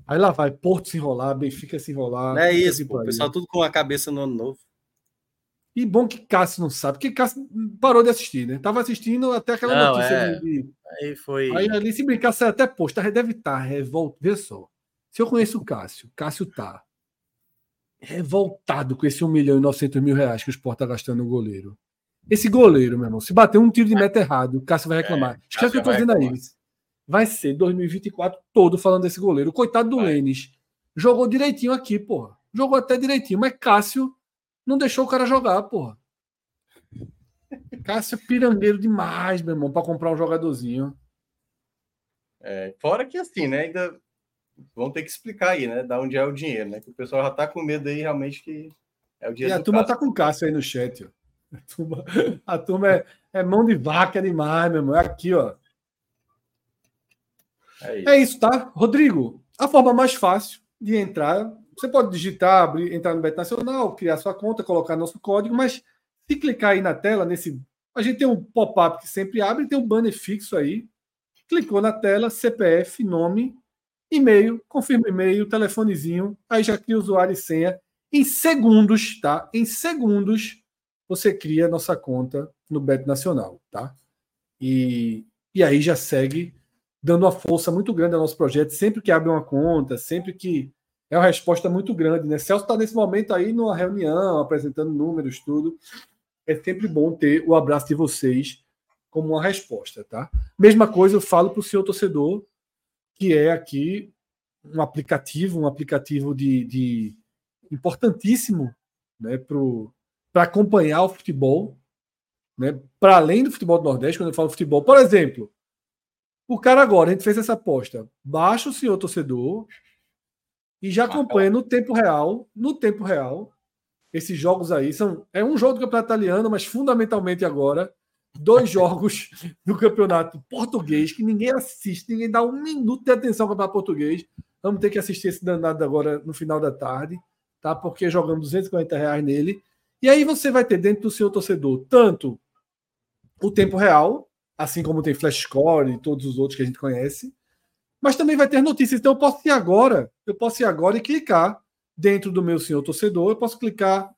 Aí lá vai, Porto se enrolar, Benfica se enrolar. Não é isso, pô. O pessoal tudo com a cabeça no ano novo. E bom que Cássio não sabe, porque Cássio parou de assistir, né? Tava assistindo até aquela Não, notícia é. de. Aí foi. Aí ali, se brincar, sai até posto, tá- deve estar revoltado. Vê só. Se eu conheço o Cássio, Cássio tá revoltado com esse 1 milhão e 900 mil reais que o Sport tá gastando no goleiro. Esse goleiro, meu irmão, se bater um tiro de meta errado, o Cássio vai reclamar. É, Esquece o que eu tô dizendo aí. Vai ser 2024 todo falando desse goleiro. Coitado do Vai. Lênis. Jogou direitinho aqui, porra. Jogou até direitinho, mas Cássio não deixou o cara jogar, porra. Cássio é pirangueiro demais, meu irmão, pra comprar um jogadorzinho. É, fora que assim, né? Ainda vão ter que explicar aí, né? Da onde é o dinheiro, né? Que o pessoal já tá com medo aí realmente que é o E dinheiro a do turma Cássio. tá com Cássio aí no chat, ó. A turma, a turma é, é mão de vaca demais, meu irmão. É aqui, ó. É isso. É isso, tá? Rodrigo, a forma mais fácil de entrar, você pode digitar, abrir, entrar no Bet Nacional, criar sua conta, colocar nosso código, mas se clicar aí na tela, nesse. A gente tem um pop-up que sempre abre, tem um banner fixo aí. Clicou na tela, CPF, nome, e-mail, confirma e-mail, telefonezinho, aí já cria usuário e senha. Em segundos, tá? Em segundos, você cria nossa conta no Bet Nacional, tá? E, e aí já segue dando uma força muito grande ao nosso projeto. Sempre que abre uma conta, sempre que. É uma resposta muito grande, né? Celso está nesse momento aí numa reunião, apresentando números, tudo. É sempre bom ter o abraço de vocês como uma resposta, tá? Mesma coisa eu falo para o senhor torcedor, que é aqui um aplicativo, um aplicativo de, de importantíssimo né, para acompanhar o futebol, né, para além do futebol do Nordeste, quando eu falo futebol. Por exemplo, o cara agora, a gente fez essa aposta. Baixa o senhor torcedor e já acompanha no tempo real, no tempo real, esses jogos aí. São, é um jogo do campeonato italiano, mas fundamentalmente agora, dois jogos do campeonato português que ninguém assiste, ninguém dá um minuto de atenção ao campeonato português. Vamos ter que assistir esse danado agora no final da tarde, tá? Porque jogamos 240 reais nele. E aí você vai ter dentro do seu torcedor tanto o tempo real, assim como tem Flash Score e todos os outros que a gente conhece, mas também vai ter notícias. Então eu posso ir agora, eu posso ir agora e clicar dentro do meu senhor torcedor, eu posso clicar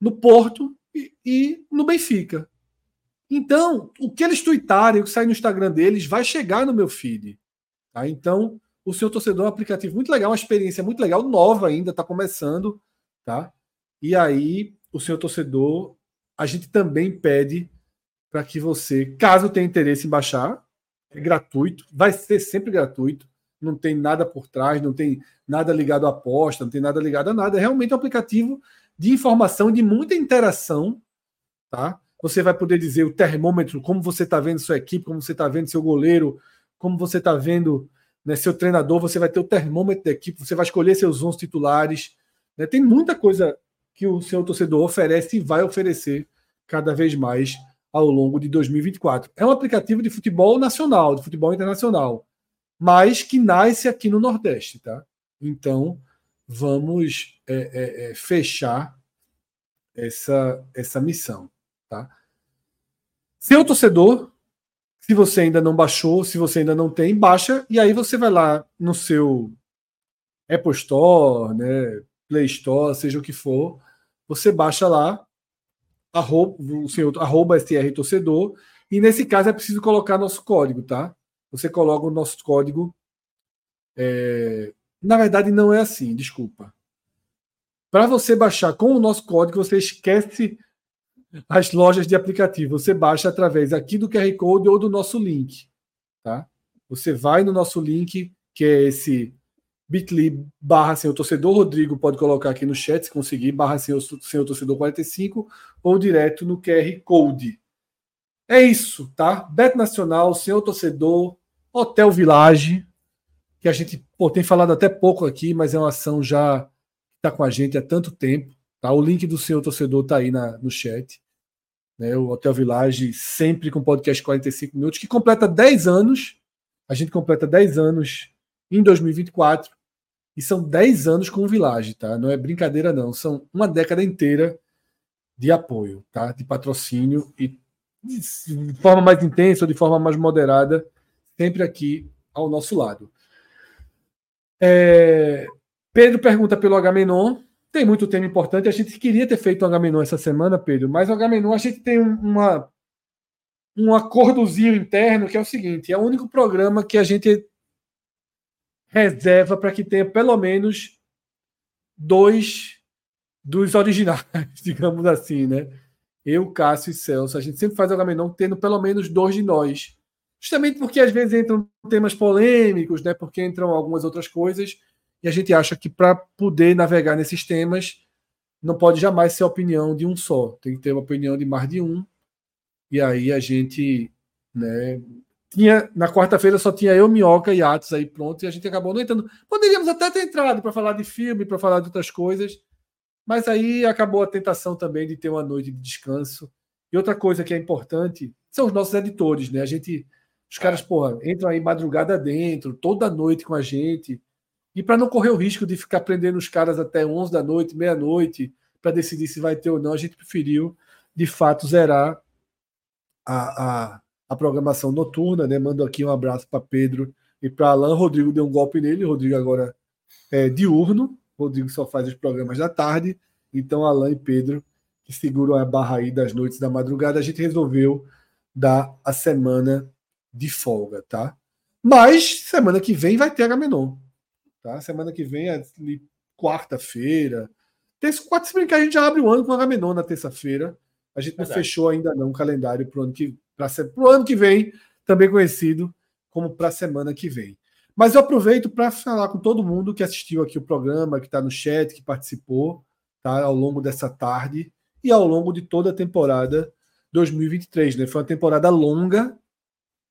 no Porto e, e no Benfica. Então, o que eles tweetarem, o que sai no Instagram deles, vai chegar no meu feed. Tá? Então, o seu torcedor é um aplicativo muito legal, uma experiência muito legal, nova ainda, está começando. Tá? E aí, o seu torcedor, a gente também pede para que você, caso tenha interesse em baixar, é gratuito, vai ser sempre gratuito, não tem nada por trás, não tem nada ligado à aposta, não tem nada ligado a nada, é realmente um aplicativo de informação, de muita interação, tá? Você vai poder dizer o termômetro, como você está vendo sua equipe, como você está vendo seu goleiro, como você está vendo né, seu treinador, você vai ter o termômetro da equipe, você vai escolher seus 11 titulares. Né? Tem muita coisa que o seu torcedor oferece e vai oferecer cada vez mais ao longo de 2024. É um aplicativo de futebol nacional, de futebol internacional, mas que nasce aqui no Nordeste, tá? Então, vamos é, é, é, fechar essa, essa missão, tá? Seu torcedor, se você ainda não baixou, se você ainda não tem, baixa e aí você vai lá no seu Apple Store, né, Play Store, seja o que for, você baixa lá arroba, o senhor, arroba STR torcedor, e nesse caso é preciso colocar nosso código, tá? Você coloca o nosso código é, Na verdade, não é assim, desculpa. Para você baixar com o nosso código, você esquece as lojas de aplicativo. Você baixa através aqui do QR Code ou do nosso link. Tá? Você vai no nosso link, que é esse bit.ly barra senhor torcedor, Rodrigo pode colocar aqui no chat se conseguir, barra senhor, senhor torcedor 45, ou direto no QR Code. É isso, tá? Bet Nacional, senhor torcedor, Hotel Village, que a gente pô, tem falado até pouco aqui, mas é uma ação já está com a gente há tanto tempo. Tá? O link do senhor torcedor está aí na, no chat. Né? O Hotel Village, sempre com podcast 45 minutos, que completa 10 anos. A gente completa 10 anos em 2024. E são 10 anos com o Village, tá? Não é brincadeira, não. São uma década inteira de apoio, tá? De patrocínio e de forma mais intensa ou de forma mais moderada, sempre aqui ao nosso lado. É... Pedro pergunta pelo Agamenon. Tem muito tema importante. A gente queria ter feito um Agamenon essa semana, Pedro, mas o Agamenon a gente tem uma, um acordozinho interno que é o seguinte: é o único programa que a gente reserva para que tenha pelo menos dois dos originais, digamos assim, né? Eu, Cássio e Celso. A gente sempre faz o Agamenon tendo pelo menos dois de nós. Justamente porque às vezes entram temas polêmicos, né? Porque entram algumas outras coisas. E a gente acha que para poder navegar nesses temas, não pode jamais ser a opinião de um só. Tem que ter uma opinião de mais de um. E aí a gente, né, tinha, na quarta-feira só tinha eu, Minhoca e Atos aí pronto, e a gente acabou não entrando. Poderíamos até ter entrado para falar de filme, para falar de outras coisas, mas aí acabou a tentação também de ter uma noite de descanso. E outra coisa que é importante são os nossos editores, né? A gente, os caras, porra, entram aí madrugada dentro, toda noite com a gente. E para não correr o risco de ficar prendendo os caras até 11 da noite, meia-noite, para decidir se vai ter ou não, a gente preferiu, de fato, zerar a, a a programação noturna, né? Mando aqui um abraço para Pedro e para Alan. Rodrigo deu um golpe nele. Rodrigo agora é diurno. Rodrigo só faz os programas da tarde. Então, Alan e Pedro, que seguram a barra aí das noites da madrugada, a gente resolveu dar a semana de folga, tá? Mas semana que vem vai ter Agamenon. Tá? Semana que vem é quarta-feira. Terça, quarta, se brincar, a gente já abre o ano com Agamenon na terça-feira. A gente não Verdade. fechou ainda não o calendário para o ano que para o ano que vem, também conhecido como para a semana que vem. Mas eu aproveito para falar com todo mundo que assistiu aqui o programa, que está no chat, que participou tá, ao longo dessa tarde e ao longo de toda a temporada 2023. Né? Foi uma temporada longa,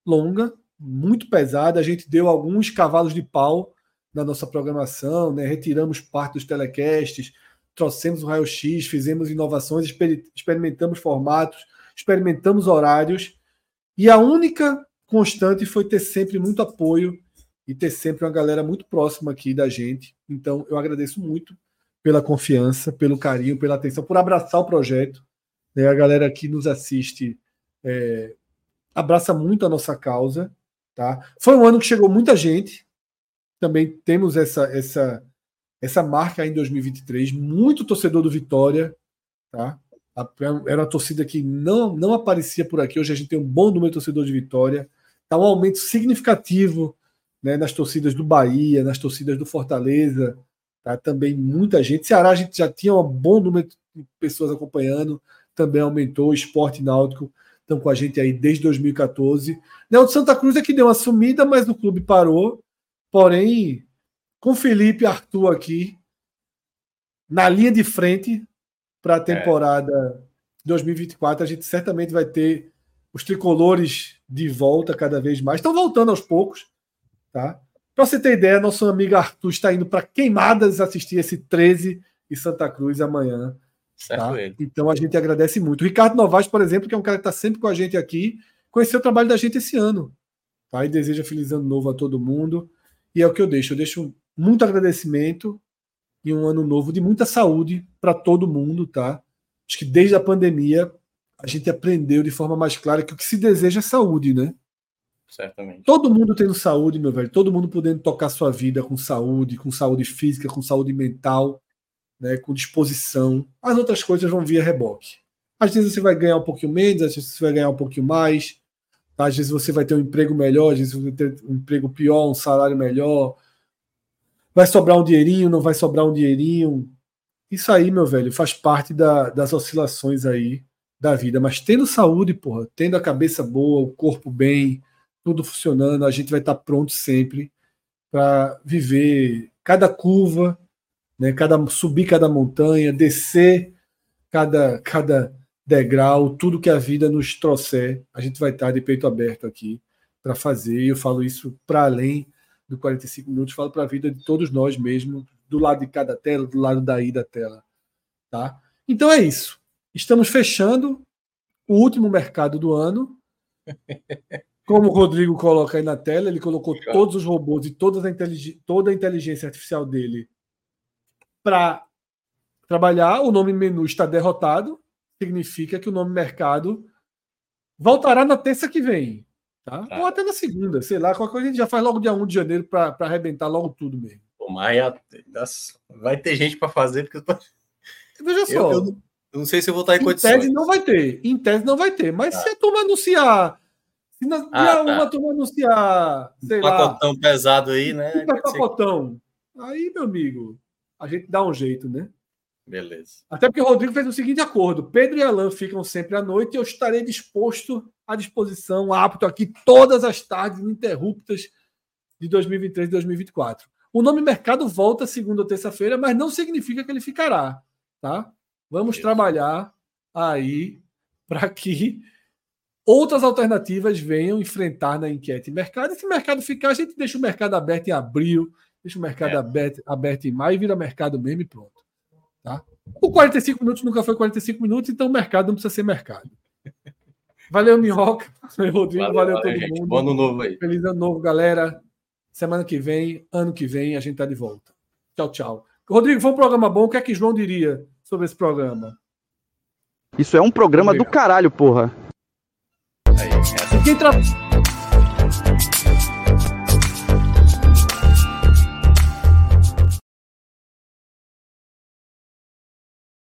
longa, muito pesada. A gente deu alguns cavalos de pau na nossa programação, né? retiramos parte dos telecasts, trouxemos o raio-x, fizemos inovações, experimentamos formatos, experimentamos horários e a única constante foi ter sempre muito apoio e ter sempre uma galera muito próxima aqui da gente. Então eu agradeço muito pela confiança, pelo carinho, pela atenção, por abraçar o projeto. Né? A galera que nos assiste é, abraça muito a nossa causa. Tá? Foi um ano que chegou muita gente. Também temos essa essa essa marca em 2023, muito torcedor do Vitória, tá? Era uma torcida que não, não aparecia por aqui. Hoje a gente tem um bom número de torcedores de Vitória. Está um aumento significativo né, nas torcidas do Bahia, nas torcidas do Fortaleza. Tá? Também muita gente. Ceará a gente já tinha um bom número de pessoas acompanhando. Também aumentou. Esporte náutico estão com a gente aí desde 2014. Né, o de Santa Cruz é que deu uma sumida, mas o clube parou. Porém, com Felipe Arthur aqui, na linha de frente, para a é. temporada é. 2024. A gente certamente vai ter os tricolores de volta cada vez mais. Estão voltando aos poucos, tá? Para você ter ideia, nosso amigo Arthur está indo para Queimadas assistir esse 13 e Santa Cruz amanhã. Tá? Então a gente agradece muito. O Ricardo Novaes, por exemplo, que é um cara que está sempre com a gente aqui, conheceu o trabalho da gente esse ano. Tá? E deseja feliz ano novo a todo mundo. E é o que eu deixo. Eu deixo muito agradecimento e um ano novo de muita saúde para todo mundo, tá? Acho que desde a pandemia a gente aprendeu de forma mais clara que o que se deseja é saúde, né? Certamente. Todo mundo tendo saúde, meu velho, todo mundo podendo tocar sua vida com saúde, com saúde física, com saúde mental, né, com disposição. As outras coisas vão via reboque. Às vezes você vai ganhar um pouquinho menos, às vezes você vai ganhar um pouquinho mais, às vezes você vai ter um emprego melhor, às vezes você vai ter um emprego pior, um salário melhor, vai sobrar um dinheirinho, não vai sobrar um dinheirinho. Isso aí, meu velho, faz parte da, das oscilações aí da vida. Mas tendo saúde, porra, tendo a cabeça boa, o corpo bem, tudo funcionando, a gente vai estar pronto sempre para viver cada curva, né, cada subir cada montanha, descer cada cada degrau, tudo que a vida nos trouxer, a gente vai estar de peito aberto aqui para fazer. E eu falo isso para além do 45 minutos, falo para a vida de todos nós mesmo, do lado de cada tela, do lado daí da tela, tá? Então é isso. Estamos fechando o último mercado do ano. Como o Rodrigo coloca aí na tela, ele colocou todos os robôs e toda a, intelig toda a inteligência artificial dele para trabalhar. O nome menu está derrotado, significa que o nome mercado voltará na terça que vem. Tá? tá? Ou até na segunda, sei lá, qualquer coisa a gente já faz logo dia 1 de janeiro para arrebentar logo tudo mesmo. Pô, mas vai ter gente para fazer, porque Veja só. Eu, eu, eu, não sei se eu vou estar em, em condições. Em tese não vai ter. Em tese não vai ter. Mas tá. se a turma anunciar. Se na ah, dia tá. uma turma anunciar, sei um lá. Pacotão pesado aí, né? Super pacotão. Aí, meu amigo, a gente dá um jeito, né? Beleza. Até porque o Rodrigo fez o seguinte acordo: Pedro e Alan ficam sempre à noite e eu estarei disposto, à disposição, apto aqui todas as tardes ininterruptas de 2023 e 2024. O nome mercado volta segunda ou terça-feira, mas não significa que ele ficará, tá? Vamos Isso. trabalhar aí para que outras alternativas venham enfrentar na enquete mercado. E se o mercado ficar, a gente deixa o mercado aberto em abril, deixa o mercado é. aberto, aberto em maio e vira mercado mesmo e pronto. Tá? O 45 minutos nunca foi 45 minutos, então o mercado não precisa ser mercado. Valeu, Minhoca. Valeu, Rodrigo. Valeu, valeu todo gente. mundo. Bom ano novo aí. Feliz ano novo, galera. Semana que vem, ano que vem, a gente tá de volta. Tchau, tchau. Rodrigo, foi um programa bom. O que é que João diria sobre esse programa? Isso é um programa do caralho, porra. Aí, essa... Quem tra...